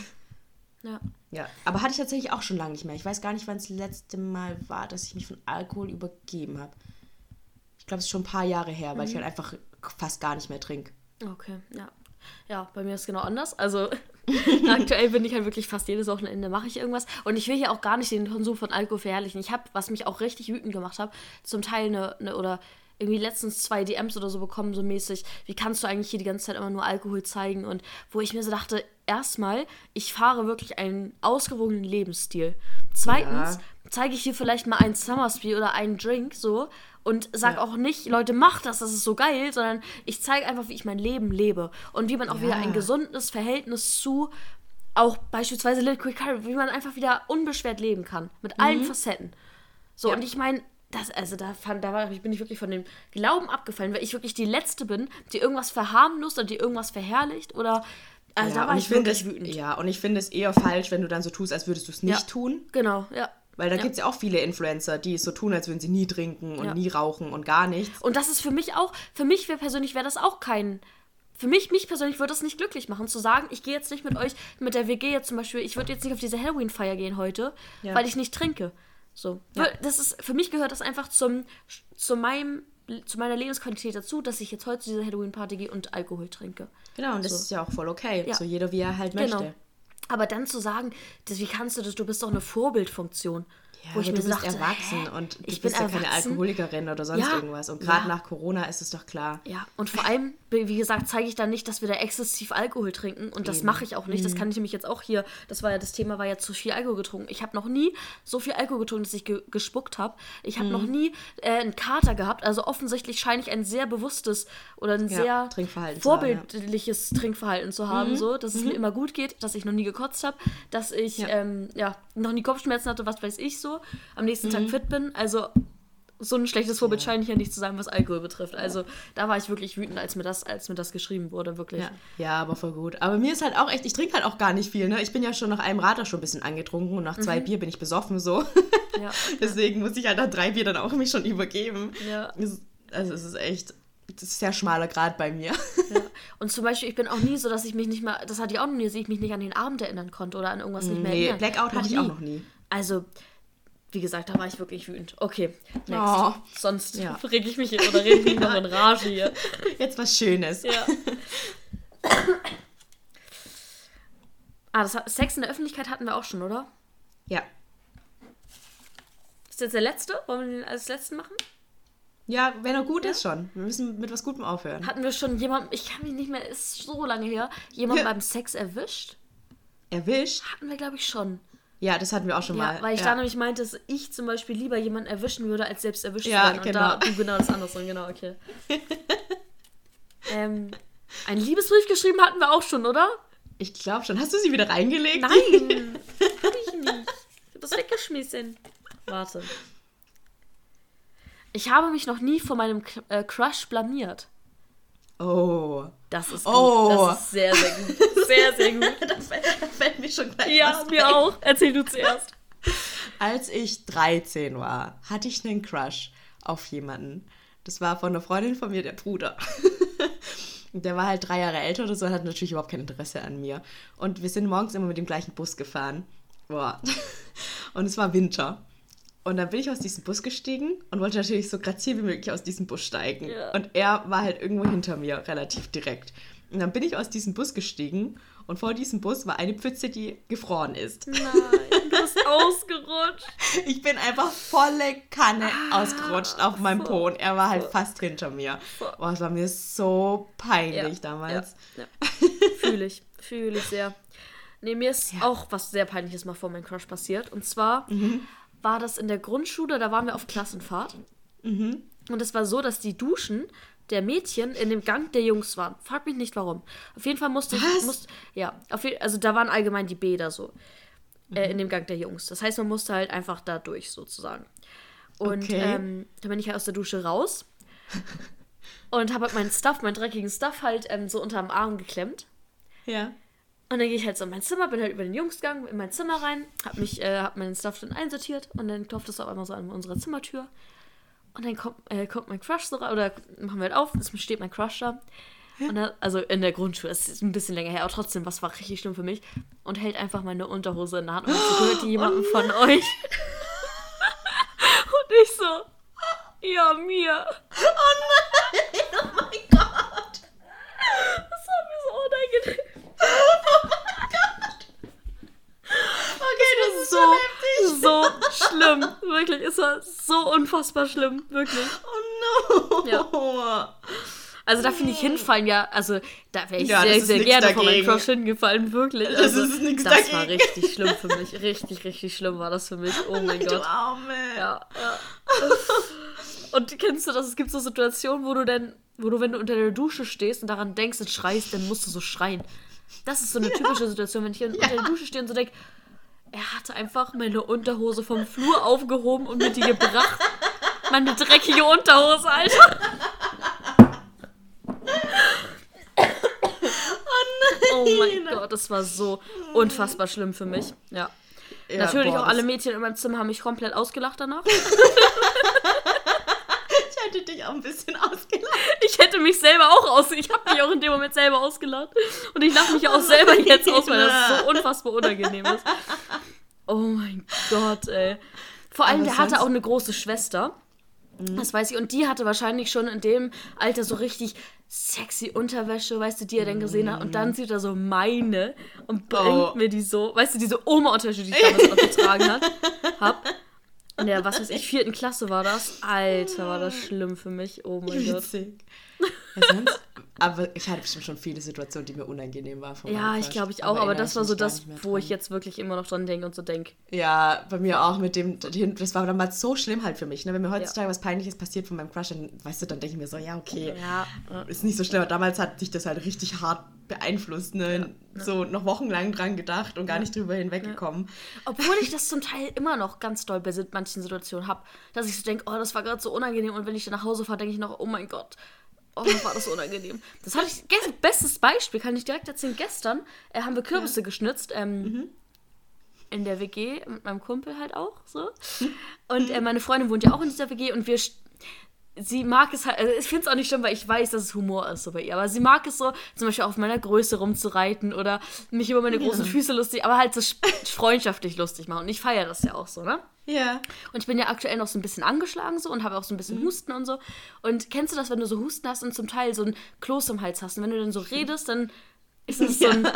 Speaker 2: Ja. Ja, aber hatte ich tatsächlich auch schon lange nicht mehr. Ich weiß gar nicht, wann es das letzte Mal war, dass ich mich von Alkohol übergeben habe. Ich glaube, es ist schon ein paar Jahre her, weil mhm. ich halt einfach fast gar nicht mehr trinke.
Speaker 1: Okay, ja. Ja, bei mir ist es genau anders. Also <laughs> aktuell bin ich halt wirklich fast jedes Wochenende mache ich irgendwas. Und ich will hier auch gar nicht den Konsum von Alkohol verherrlichen. Ich habe, was mich auch richtig wütend gemacht hat, zum Teil eine, eine oder irgendwie letztens zwei DMs oder so bekommen, so mäßig, wie kannst du eigentlich hier die ganze Zeit immer nur Alkohol zeigen? Und wo ich mir so dachte, erstmal, ich fahre wirklich einen ausgewogenen Lebensstil. Zweitens, ja. zeige ich hier vielleicht mal ein Summersby oder einen Drink so und sag ja. auch nicht, Leute, macht das, das ist so geil, sondern ich zeige einfach, wie ich mein Leben lebe und wie man auch ja. wieder ein gesundes Verhältnis zu auch beispielsweise Little Quick Curry, wie man einfach wieder unbeschwert leben kann. Mit allen mhm. Facetten. So, und ich meine, das, also da, fand, da war, bin ich wirklich von dem Glauben abgefallen, weil ich wirklich die Letzte bin, die irgendwas verharmlost und die irgendwas verherrlicht oder. Also
Speaker 2: ja,
Speaker 1: da war
Speaker 2: ich, ich wirklich es, wütend. Ja, und ich finde es eher falsch, wenn du dann so tust, als würdest du es nicht
Speaker 1: ja,
Speaker 2: tun.
Speaker 1: Genau, ja.
Speaker 2: Weil da ja. gibt es ja auch viele Influencer, die es so tun, als würden sie nie trinken und ja. nie rauchen und gar nichts.
Speaker 1: Und das ist für mich auch, für mich wär persönlich wäre das auch kein. Für mich, mich persönlich würde das nicht glücklich machen, zu sagen, ich gehe jetzt nicht mit euch, mit der WG jetzt zum Beispiel, ich würde jetzt nicht auf diese Halloween-Feier gehen heute, ja. weil ich nicht trinke. So. Das ist, für mich gehört das einfach zum, zu meinem zu meiner Lebensqualität dazu, dass ich jetzt heute zu dieser Halloween-Party gehe und Alkohol trinke.
Speaker 2: Genau, und das so. ist ja auch voll okay. Ja. So jeder, wie er halt genau.
Speaker 1: Aber dann zu sagen, das, wie kannst du das, du bist doch eine Vorbildfunktion.
Speaker 2: Ja, wo ich mir du bist dachte, erwachsen hä? und ich bist ja keine Alkoholikerin oder sonst ja, irgendwas. Und gerade ja. nach Corona ist es doch klar.
Speaker 1: Ja, und vor allem, wie gesagt, zeige ich dann nicht, dass wir da exzessiv Alkohol trinken. Und das mache ich auch nicht. Mhm. Das kann ich nämlich jetzt auch hier, das war ja das Thema, war ja zu viel Alkohol getrunken. Ich habe noch nie so viel Alkohol getrunken, dass ich ge gespuckt habe. Ich habe mhm. noch nie äh, einen Kater gehabt. Also offensichtlich scheine ich ein sehr bewusstes oder ein sehr vorbildliches haben, Trinkverhalten zu haben. Mhm. So, dass es mir mhm. immer gut geht, dass ich noch nie gekotzt habe, dass ich ähm, ja, noch nie Kopfschmerzen hatte, was weiß ich so am nächsten mhm. Tag fit bin. Also so ein schlechtes Vorbild ja. scheine ich ja nicht zu sein, was Alkohol betrifft. Also da war ich wirklich wütend, als mir das, als mir das geschrieben wurde, wirklich.
Speaker 2: Ja. ja aber voll gut. Aber mir ist halt auch echt, ich trinke halt auch gar nicht viel, ne? Ich bin ja schon nach einem Radler schon ein bisschen angetrunken und nach zwei mhm. Bier bin ich besoffen so. Ja. <laughs> Deswegen muss ich halt nach drei Bier dann auch mich schon übergeben. Ja. Also es ist echt, das ist sehr schmaler Grad bei mir.
Speaker 1: Ja. <laughs> Und zum Beispiel, ich bin auch nie so, dass ich mich nicht mehr, das hatte ich auch noch nie, dass ich mich nicht an den Abend erinnern konnte oder an irgendwas nicht mehr
Speaker 2: nee, erinnern. Blackout noch hatte ich auch noch nie.
Speaker 1: Also, wie gesagt, da war ich wirklich wütend. Okay, next. Oh, Sonst ja. <laughs> reg ich mich hier oder rede ich mich noch in Rage hier. <laughs>
Speaker 2: Jetzt was Schönes. Ja.
Speaker 1: ah, das hat, Sex in der Öffentlichkeit hatten wir auch schon, oder? Ja. Ist jetzt der letzte? Wollen wir den als letzten machen?
Speaker 2: Ja, wenn er gut ja? ist schon. Wir müssen mit was Gutem aufhören.
Speaker 1: Hatten wir schon jemanden, ich kann mich nicht mehr, ist so lange her, jemanden ja. beim Sex erwischt?
Speaker 2: Erwischt?
Speaker 1: Hatten wir, glaube ich, schon.
Speaker 2: Ja, das hatten wir auch schon ja, mal.
Speaker 1: Weil ich ja. da nämlich meinte, dass ich zum Beispiel lieber jemanden erwischen würde, als selbst erwischt ja, werden. Und genau. da du genau das andere, genau, okay. <laughs> ähm, einen Liebesbrief geschrieben hatten wir auch schon, oder?
Speaker 2: Ich glaube schon. Hast du sie wieder reingelegt?
Speaker 1: Nein, <laughs> hab ich nicht. Ich hab das weggeschmissen. Warte. Ich habe mich noch nie vor meinem äh, Crush blamiert. Oh. Das ist gut. Oh. Das ist sehr, sehr gut. Sehr, sehr gut. <laughs> da, fällt, da fällt mir schon gleich Ja, was mir auch. Erzähl du zuerst. <laughs>
Speaker 2: Als ich 13 war, hatte ich einen Crush auf jemanden. Das war von einer Freundin von mir, der Bruder. <laughs> der war halt drei Jahre älter oder so und hat natürlich überhaupt kein Interesse an mir. Und wir sind morgens immer mit dem gleichen Bus gefahren. Boah. Und es war Winter. Und dann bin ich aus diesem Bus gestiegen und wollte natürlich so grazil wie möglich aus diesem Bus steigen. Ja. Und er war halt irgendwo hinter mir, relativ direkt. Und dann bin ich aus diesem Bus gestiegen und vor diesem Bus war eine Pfütze, die gefroren ist.
Speaker 1: Nein, du bist <laughs> ausgerutscht.
Speaker 2: Ich bin einfach volle Kanne ah, ausgerutscht auf meinem so, Po und er war halt so. fast hinter mir. So. Boah, es war mir so peinlich ja, damals.
Speaker 1: Ja, ja. Fühle ich, fühle ich sehr. Nee, mir ist ja. auch was sehr Peinliches mal vor meinem Crush passiert. Und zwar mhm. war das in der Grundschule, da waren wir auf Klassenfahrt. Mhm. Und es war so, dass die Duschen der Mädchen in dem Gang der Jungs waren. Frag mich nicht warum. Auf jeden Fall musste Was? ich. Musste, ja, auf, also da waren allgemein die Bäder so. Mhm. Äh, in dem Gang der Jungs. Das heißt, man musste halt einfach da durch sozusagen. Und okay. ähm, dann bin ich halt aus der Dusche raus <laughs> und habe halt meinen Stuff, meinen dreckigen Stuff halt ähm, so unterm Arm geklemmt. Ja. Und dann gehe ich halt so in mein Zimmer, bin halt über den Jungs gegangen, in mein Zimmer rein, hab mich, äh, hab meinen Stuff dann einsortiert und dann klopft es auf einmal so an unserer Zimmertür. Und dann kommt, äh, kommt mein Crush so rein, oder machen wir halt auf, es steht mein Crush da. Dann, also in der Grundschule, es ist ein bisschen länger her, aber trotzdem, was war richtig schlimm für mich. Und hält einfach meine Unterhose in der Hand und so gehört die jemandem oh von <laughs> euch. und ich so, ja, mir.
Speaker 2: Oh nein, oh mein Gott.
Speaker 1: Das war mir so unangenehm.
Speaker 2: Oh mein Gott. Okay, das, das ist so,
Speaker 1: so, schlimm. Wirklich, es war so unfassbar schlimm. Wirklich.
Speaker 2: Oh no. Ja.
Speaker 1: Also da finde ich hinfallen ja, also da wäre ich ja, sehr, sehr gerne dagegen. von meinem Crush hingefallen, wirklich. Also,
Speaker 2: das ist nichts
Speaker 1: Das dagegen. war richtig schlimm für mich. Richtig, richtig schlimm war das für mich. Oh mein <laughs> Gott.
Speaker 2: Du Arme.
Speaker 1: Ja, ja. Und kennst du das? Es gibt so Situationen, wo du denn, wo du, wenn du unter der Dusche stehst und daran denkst und schreist, dann musst du so schreien. Das ist so eine typische ja. Situation, wenn ich unter der Dusche stehe und so denke, er hatte einfach meine Unterhose vom Flur aufgehoben und mir die gebracht. Meine dreckige Unterhose, Alter. Oh, oh mein Gott, das war so unfassbar schlimm für mich. Ja. ja Natürlich boah, auch alle Mädchen in meinem Zimmer haben mich komplett ausgelacht danach. <laughs> ich
Speaker 2: hätte dich auch ein bisschen ausgelacht.
Speaker 1: Ich hätte mich selber auch aus. Ich habe mich auch in dem Moment selber ausgelacht. Und ich lache mich auch selber jetzt aus, weil das so unfassbar unangenehm ist. Oh mein Gott, ey. Vor allem, Aber der hatte auch eine große Schwester. Mhm. Das weiß ich. Und die hatte wahrscheinlich schon in dem Alter so richtig sexy Unterwäsche, weißt du, die er dann gesehen hat. Und dann sieht er so meine und bringt oh. mir die so, weißt du, diese Oma-Unterwäsche, die ich damals noch getragen hat, hab. In der, was weiß ich, vierten Klasse war das. Alter, war das schlimm für mich. Oh mein <laughs> Witzig. Gott.
Speaker 2: Sonst, aber ich hatte bestimmt schon viele Situationen, die mir unangenehm waren.
Speaker 1: ja, ich glaube ich auch, aber, aber das war so das, wo ich jetzt wirklich immer noch dran denke und so denke.
Speaker 2: Ja, bei mir auch mit dem, das war damals so schlimm halt für mich. Ne? Wenn mir heutzutage ja. was Peinliches passiert von meinem Crush, dann, weißt du, dann denke ich mir so, ja, okay, ja. ist nicht so schlimm. Aber damals hat sich das halt richtig hart beeinflusst, ne? Ja. So noch wochenlang dran gedacht und gar nicht drüber hinweggekommen.
Speaker 1: Obwohl ich das zum Teil immer noch ganz doll bei manchen Situationen habe, dass ich so denke, oh, das war gerade so unangenehm und wenn ich dann nach Hause fahre, denke ich noch, oh mein Gott, Oh, war das unangenehm. Das hatte ich. Bestes Beispiel kann ich direkt erzählen. Gestern äh, haben wir Kürbisse ja. geschnitzt. Ähm, mhm. In der WG mit meinem Kumpel halt auch so. Und äh, meine Freundin wohnt ja auch in dieser WG und wir sie mag es halt, also ich finde es auch nicht schlimm, weil ich weiß, dass es Humor ist so bei ihr, aber sie mag es so, zum Beispiel auf meiner Größe rumzureiten oder mich über meine großen ja. Füße lustig, aber halt so freundschaftlich lustig machen. Und ich feiere das ja auch so, ne?
Speaker 2: Ja.
Speaker 1: Und ich bin ja aktuell noch so ein bisschen angeschlagen so und habe auch so ein bisschen mhm. Husten und so. Und kennst du das, wenn du so Husten hast und zum Teil so ein Kloß im Hals hast und wenn du dann so redest, dann ist es ja. so ein,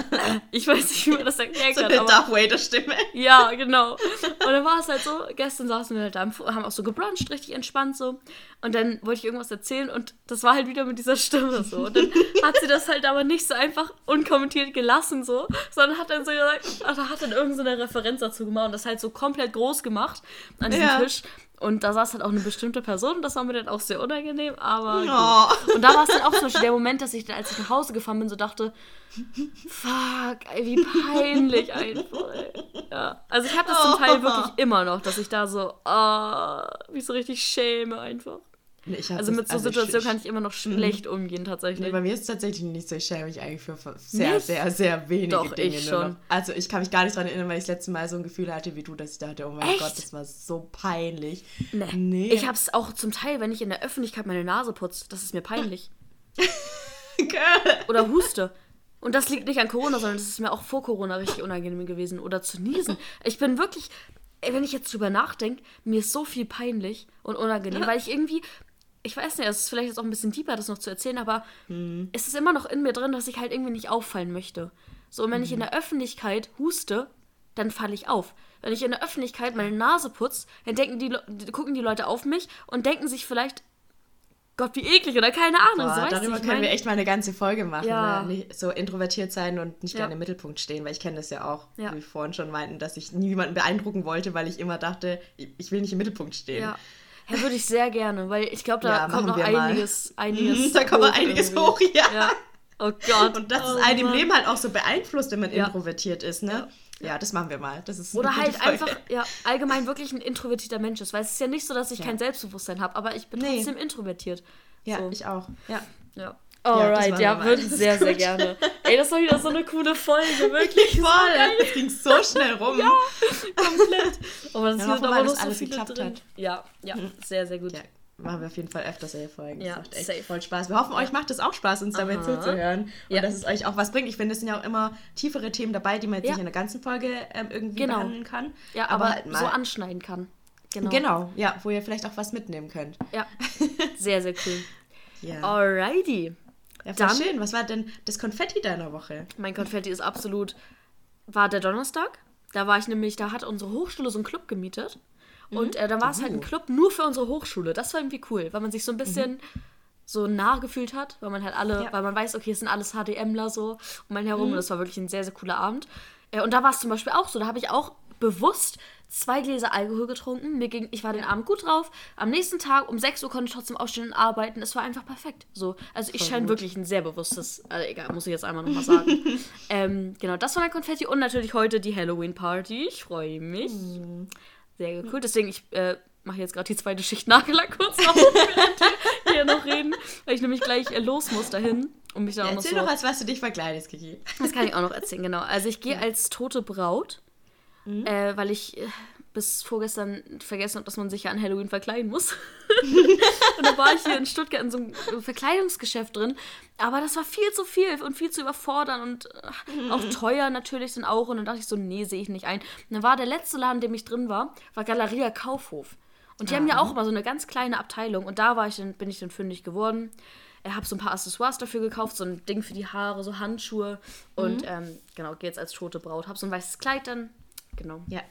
Speaker 1: ich weiß nicht, wie man das erklären <laughs>
Speaker 2: so kann. So eine Darth Vader Stimme.
Speaker 1: Ja, genau. Und dann war es halt so, gestern saßen wir halt da, haben auch so gebruncht, richtig entspannt so. Und dann wollte ich irgendwas erzählen und das war halt wieder mit dieser Stimme so. Und dann hat sie das halt aber nicht so einfach unkommentiert gelassen so, sondern hat dann so gesagt, ach, da hat dann irgendeine so Referenz dazu gemacht und das halt so komplett groß gemacht an diesem ja. Tisch. Und da saß halt auch eine bestimmte Person und das war mir dann auch sehr unangenehm, aber. Oh. Und da war es dann auch zum Beispiel der Moment, dass ich dann, als ich nach Hause gefahren bin, so dachte, fuck, ey, wie peinlich einfach. Ey. Ja. Also ich habe das zum Teil <laughs> wirklich immer noch, dass ich da so, uh, mich so richtig schäme einfach. Also mit so also Situationen kann ich immer noch mhm. schlecht umgehen tatsächlich. Nee,
Speaker 2: bei mir ist es tatsächlich nicht so. Ich schäme mich eigentlich für sehr, nicht? sehr, sehr wenige Doch, Dinge. Ich schon. Also ich kann mich gar nicht daran erinnern, weil ich das letzte Mal so ein Gefühl hatte wie du, dass ich dachte, oh mein Echt? Gott, das war so peinlich.
Speaker 1: Nee. nee. Ich habe es auch zum Teil, wenn ich in der Öffentlichkeit meine Nase putze, das ist mir peinlich. <laughs> Oder huste. Und das liegt nicht an Corona, sondern das ist mir auch vor Corona richtig unangenehm gewesen. Oder zu niesen. Ich bin wirklich, wenn ich jetzt drüber nachdenke, mir ist so viel peinlich und unangenehm, weil ich irgendwie, ich weiß nicht, es ist vielleicht jetzt auch ein bisschen deeper, das noch zu erzählen, aber hm. es ist immer noch in mir drin, dass ich halt irgendwie nicht auffallen möchte. So, und wenn hm. ich in mhm. der Öffentlichkeit huste, dann falle ich auf. Wenn ich in der Öffentlichkeit meine Nase putze, dann denken die, gucken die Leute auf mich und denken sich vielleicht, Gott, wie eklig oder keine Ahnung.
Speaker 2: Boah, so, darüber können wir echt mal eine ganze Folge machen. Ja. Ne? so introvertiert sein und nicht ja. gerne im Mittelpunkt stehen, weil ich kenne das ja auch, ja. wie wir vorhin schon meinten, dass ich niemanden beeindrucken wollte, weil ich immer dachte, ich will nicht im Mittelpunkt stehen.
Speaker 1: Ja. Ja, würde ich sehr gerne, weil ich glaube, da ja, kommt noch einiges, einiges. <laughs>
Speaker 2: da kommt noch einiges hoch, ja. ja. Oh Gott. Und das oh, ist einem im Leben halt auch so beeinflusst, wenn man introvertiert ist, ne? Ja, das machen wir mal. Das ist
Speaker 1: Oder halt Folge. einfach ja, allgemein wirklich ein introvertierter Mensch ist. Weil es ist ja nicht so, dass ich ja. kein Selbstbewusstsein habe, aber ich bin nee. trotzdem introvertiert.
Speaker 2: Ja,
Speaker 1: so.
Speaker 2: ich auch. Ja.
Speaker 1: Ja. Alright, ja, ja würde sehr, <laughs> sehr gerne. Ey, das war wieder so eine coole Folge, <laughs> wirklich.
Speaker 2: Voll, so das ging so schnell rum. ja, komplett.
Speaker 1: Aber das ja, hier aber noch so viele drin. Hat. Ja, ja, sehr, sehr gut. Ja,
Speaker 2: machen wir auf jeden Fall öfters solche Folgen. Ja, das macht echt safe. voll Spaß. Wir hoffen, euch macht es auch Spaß, uns dabei Aha. zuzuhören. Und ja. dass es euch auch was bringt. Ich finde, es sind ja auch immer tiefere Themen dabei, die man jetzt ja. nicht in der ganzen Folge ähm, irgendwie genau. behandeln kann.
Speaker 1: Ja, aber, aber so anschneiden kann.
Speaker 2: Genau. genau, ja, wo ihr vielleicht auch was mitnehmen könnt.
Speaker 1: Ja, <laughs> sehr, sehr cool. ja. Alrighty.
Speaker 2: Ja, Dann, schön. Was war denn das Konfetti deiner Woche?
Speaker 1: Mein Konfetti ist absolut, war der Donnerstag. Da war ich nämlich, da hat unsere Hochschule so einen Club gemietet. Und äh, da war es halt ein oh. Club nur für unsere Hochschule. Das war irgendwie cool, weil man sich so ein bisschen mhm. so nah gefühlt hat, weil man halt alle, ja. weil man weiß, okay, es sind alles HDMler so um einen herum. Mhm. Und das war wirklich ein sehr, sehr cooler Abend. Äh, und da war es zum Beispiel auch so. Da habe ich auch bewusst zwei Gläser Alkohol getrunken. Mir ging, ich war den Abend gut drauf. Am nächsten Tag um 6 Uhr konnte ich trotzdem aufstehen und arbeiten. Es war einfach perfekt. So, also ich scheine wirklich ein sehr bewusstes, also egal, muss ich jetzt einmal nochmal sagen. <laughs> ähm, genau, das war mein Konfetti und natürlich heute die Halloween Party. Ich freue mich. Mhm. Sehr cool. Deswegen, ich äh, mache jetzt gerade die zweite Schicht Nagellack kurz noch, während wir hier noch reden, weil ich nämlich gleich äh, los muss dahin. Um mich da
Speaker 2: ja, erzähl noch, so doch, als was du dich verkleidest, Kiki.
Speaker 1: Das kann ich auch noch erzählen, genau. Also ich gehe als tote Braut, mhm. äh, weil ich äh, bis vorgestern vergessen habe, dass man sich ja an Halloween verkleiden muss. <laughs> und da war ich hier in Stuttgart in so einem Verkleidungsgeschäft drin. Aber das war viel zu viel und viel zu überfordern und mhm. auch teuer natürlich dann auch. Und dann dachte ich so, nee, sehe ich nicht ein. Und dann war der letzte Laden, in dem ich drin war, war Galeria Kaufhof. Und die ah. haben ja auch immer so eine ganz kleine Abteilung. Und da war ich dann, bin ich dann fündig geworden. Ich habe so ein paar Accessoires dafür gekauft, so ein Ding für die Haare, so Handschuhe. Und mhm. ähm, genau, gehe jetzt als tote Braut. Habe so ein weißes Kleid dann. Genau.
Speaker 2: Ja.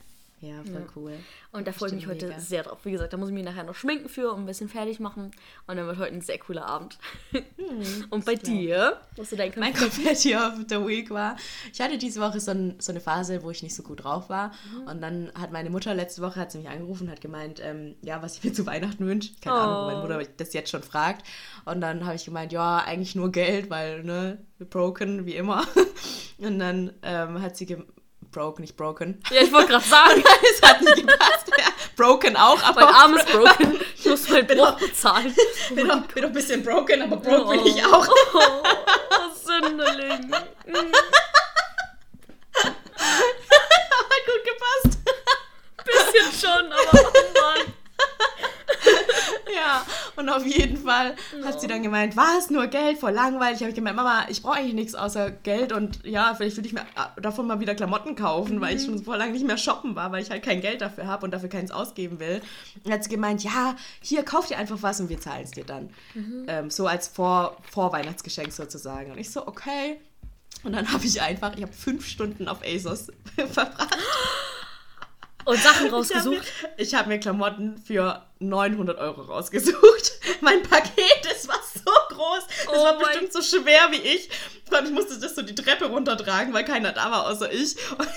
Speaker 2: Ja, voll ja. cool.
Speaker 1: Und da freue ich mich heute mega. sehr drauf. Wie gesagt, da muss ich mich nachher noch schminken für und ein bisschen fertig machen. Und dann wird heute ein sehr cooler Abend. Hm, und bei dir?
Speaker 2: Was du dein Mein Confetti of <laughs> the Week war, ich hatte diese Woche so, ein, so eine Phase, wo ich nicht so gut drauf war. Mhm. Und dann hat meine Mutter letzte Woche hat sie mich angerufen und hat gemeint, ähm, ja, was ich mir zu Weihnachten wünsche. Keine oh. Ahnung, meine Mutter das jetzt schon fragt. Und dann habe ich gemeint, ja, eigentlich nur Geld, weil, ne, broken, wie immer. <laughs> Und dann ähm, hat sie broke, nicht broken.
Speaker 1: Ja, ich wollte gerade sagen. <laughs>
Speaker 2: es hat nicht gepasst. Ja, broken auch,
Speaker 1: aber. Mein Arm ist broken. <laughs> Ich muss mein Brot bezahlen. <laughs>
Speaker 2: Bin doch, bin doch ein bisschen broken, aber broke oh. bin ich auch. Oh,
Speaker 1: oh Sünderling. hat
Speaker 2: gut gepasst.
Speaker 1: Bisschen schon, aber oh
Speaker 2: und auf jeden Fall ja. hat sie dann gemeint, was, nur Geld, voll langweilig. Habe ich gemeint, Mama, ich brauche eigentlich nichts außer Geld und ja, vielleicht würde ich mir äh, davon mal wieder Klamotten kaufen, mhm. weil ich mhm. schon vor lang nicht mehr shoppen war, weil ich halt kein Geld dafür habe und dafür keins ausgeben will. Und hat sie gemeint, ja, hier, kauf dir einfach was und wir zahlen es dir dann. Mhm. Ähm, so als Vor Vorweihnachtsgeschenk sozusagen. Und ich so, okay. Und dann habe ich einfach, ich habe fünf Stunden auf ASOS <laughs> verbracht.
Speaker 1: Und Sachen rausgesucht?
Speaker 2: Ich habe mir, hab mir, Klamotten für 900 Euro rausgesucht. <laughs> Mein Paket, das war so groß. Das oh war bestimmt so schwer wie ich. Ich musste das so die Treppe runtertragen, weil keiner da war außer ich. Und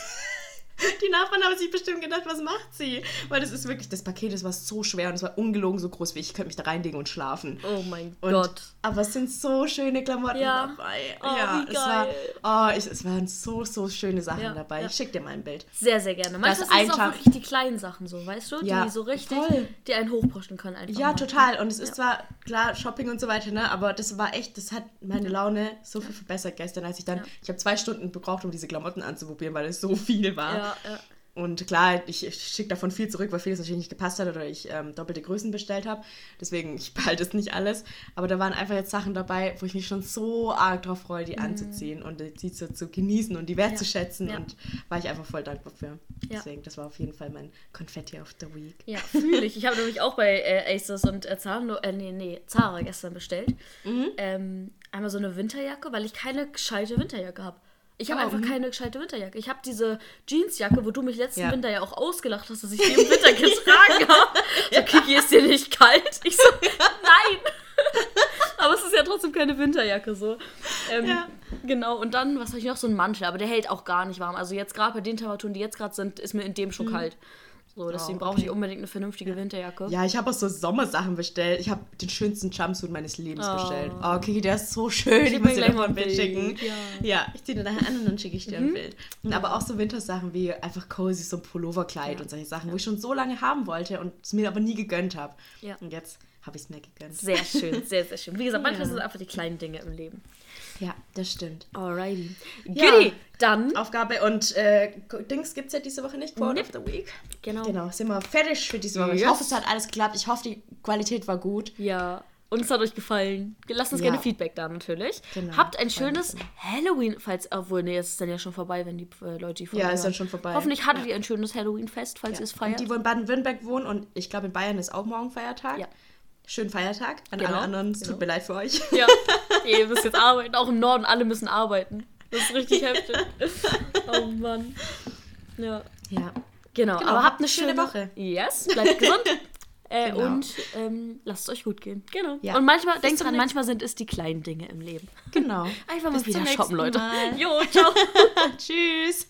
Speaker 2: die Nachbarn haben sich bestimmt gedacht, was macht sie? Weil das ist wirklich, das Paket, das war so schwer und es war ungelogen so groß wie ich. Ich könnte mich da reinlegen und schlafen.
Speaker 1: Oh mein und, Gott.
Speaker 2: Aber es sind so schöne Klamotten ja. dabei. Oh, ja, es war, oh, ich, es waren so, so schöne Sachen ja, dabei. Ja. Ich schicke dir mal ein Bild.
Speaker 1: Sehr, sehr gerne. Meistens sind es auch wirklich die kleinen Sachen so, weißt du? Die so richtig, voll. die einen hochpushen können einfach.
Speaker 2: Ja, mal. total. Und es ist zwar, klar, Shopping und so weiter, ne? Aber das war echt, das hat meine Laune so viel verbessert gestern, als ich dann, ich habe zwei Stunden gebraucht, um diese Klamotten anzuprobieren, weil es so viel war. Ja, ja. Und klar, ich schicke davon viel zurück, weil vieles natürlich nicht gepasst hat oder ich ähm, doppelte Größen bestellt habe. Deswegen, ich behalte es nicht alles. Aber da waren einfach jetzt Sachen dabei, wo ich mich schon so arg drauf freue, die mhm. anzuziehen und die so zu genießen und die wertzuschätzen. Ja. Und war ich einfach voll dankbar für. Ja. Deswegen, das war auf jeden Fall mein Konfetti of the Week.
Speaker 1: Ja, fühle ich. Ich habe nämlich auch bei äh, Asos und äh, Zara, äh, nee, nee, Zara gestern bestellt. Mhm. Ähm, einmal so eine Winterjacke, weil ich keine gescheite Winterjacke habe. Ich habe einfach keine gescheite Winterjacke. Ich habe diese Jeansjacke, wo du mich letzten ja. Winter ja auch ausgelacht hast, dass ich die im Winter <laughs> getragen habe. So, Kiki, ist dir nicht kalt? Ich so, nein. <laughs> aber es ist ja trotzdem keine Winterjacke so. Ähm, ja. Genau, und dann, was habe ich noch? So ein Mantel, aber der hält auch gar nicht warm. Also jetzt gerade bei den Temperaturen, die jetzt gerade sind, ist mir in dem schon mhm. kalt. So, deswegen oh, okay. brauche ich unbedingt eine vernünftige Winterjacke.
Speaker 2: Ja, ich habe auch so Sommersachen bestellt. Ich habe den schönsten Jumpsuit meines Lebens oh. bestellt. Oh, okay, der ist so schön. Ich, ich muss dir gleich mal ein Bild schicken. Ja. ja, ich ziehe den nachher an und dann schicke ich dir mhm. ein Bild. Und aber auch so Wintersachen wie einfach cozy, so ein Pulloverkleid ja. und solche Sachen, ja. wo ich schon so lange haben wollte und es mir aber nie gegönnt habe. Ja. Und jetzt habe ich es mir gegönnt.
Speaker 1: Sehr schön, sehr, sehr schön. Wie gesagt, <laughs> manchmal sind es einfach die kleinen Dinge im Leben.
Speaker 2: Ja, das stimmt.
Speaker 1: Alrighty.
Speaker 2: Goodie, ja, dann. Aufgabe und äh, Dings gibt es ja diese Woche nicht. Quote of the Week. Genau. Genau, sind wir fertig für diese Woche. Yes. Ich hoffe, es hat alles geklappt. Ich hoffe, die Qualität war gut.
Speaker 1: Ja. Und es hat euch gefallen. Lasst uns ja. gerne Feedback da natürlich. Genau. Habt ein schönes Halloween, falls, obwohl, nee, es ist dann ja schon vorbei, wenn die äh, Leute die
Speaker 2: Folge Ja, ist dann schon vorbei.
Speaker 1: Hoffentlich hattet ja. ihr ein schönes Halloween-Fest, falls ja. ihr es feiert.
Speaker 2: Und die, wo in Baden-Württemberg wohnen und ich glaube, in Bayern ist auch morgen Feiertag. Ja. Schönen Feiertag an genau. alle anderen. Es genau. tut mir leid für euch. <laughs>
Speaker 1: Ja, ihr müsst jetzt arbeiten. Auch im Norden, alle müssen arbeiten. Das ist richtig <laughs> heftig. Oh Mann. Ja.
Speaker 2: Ja.
Speaker 1: Genau. genau. aber habt eine schöne, schöne Woche.
Speaker 2: Yes,
Speaker 1: bleibt gesund. <laughs> Äh, genau. Und ähm, lasst es euch gut gehen. Genau. Ja. Und manchmal, denkt dran, manchmal sind es die kleinen Dinge im Leben.
Speaker 2: Genau.
Speaker 1: Einfach mal Bis wieder shoppen, Leute.
Speaker 2: Mal. Jo, ciao. Tschüss.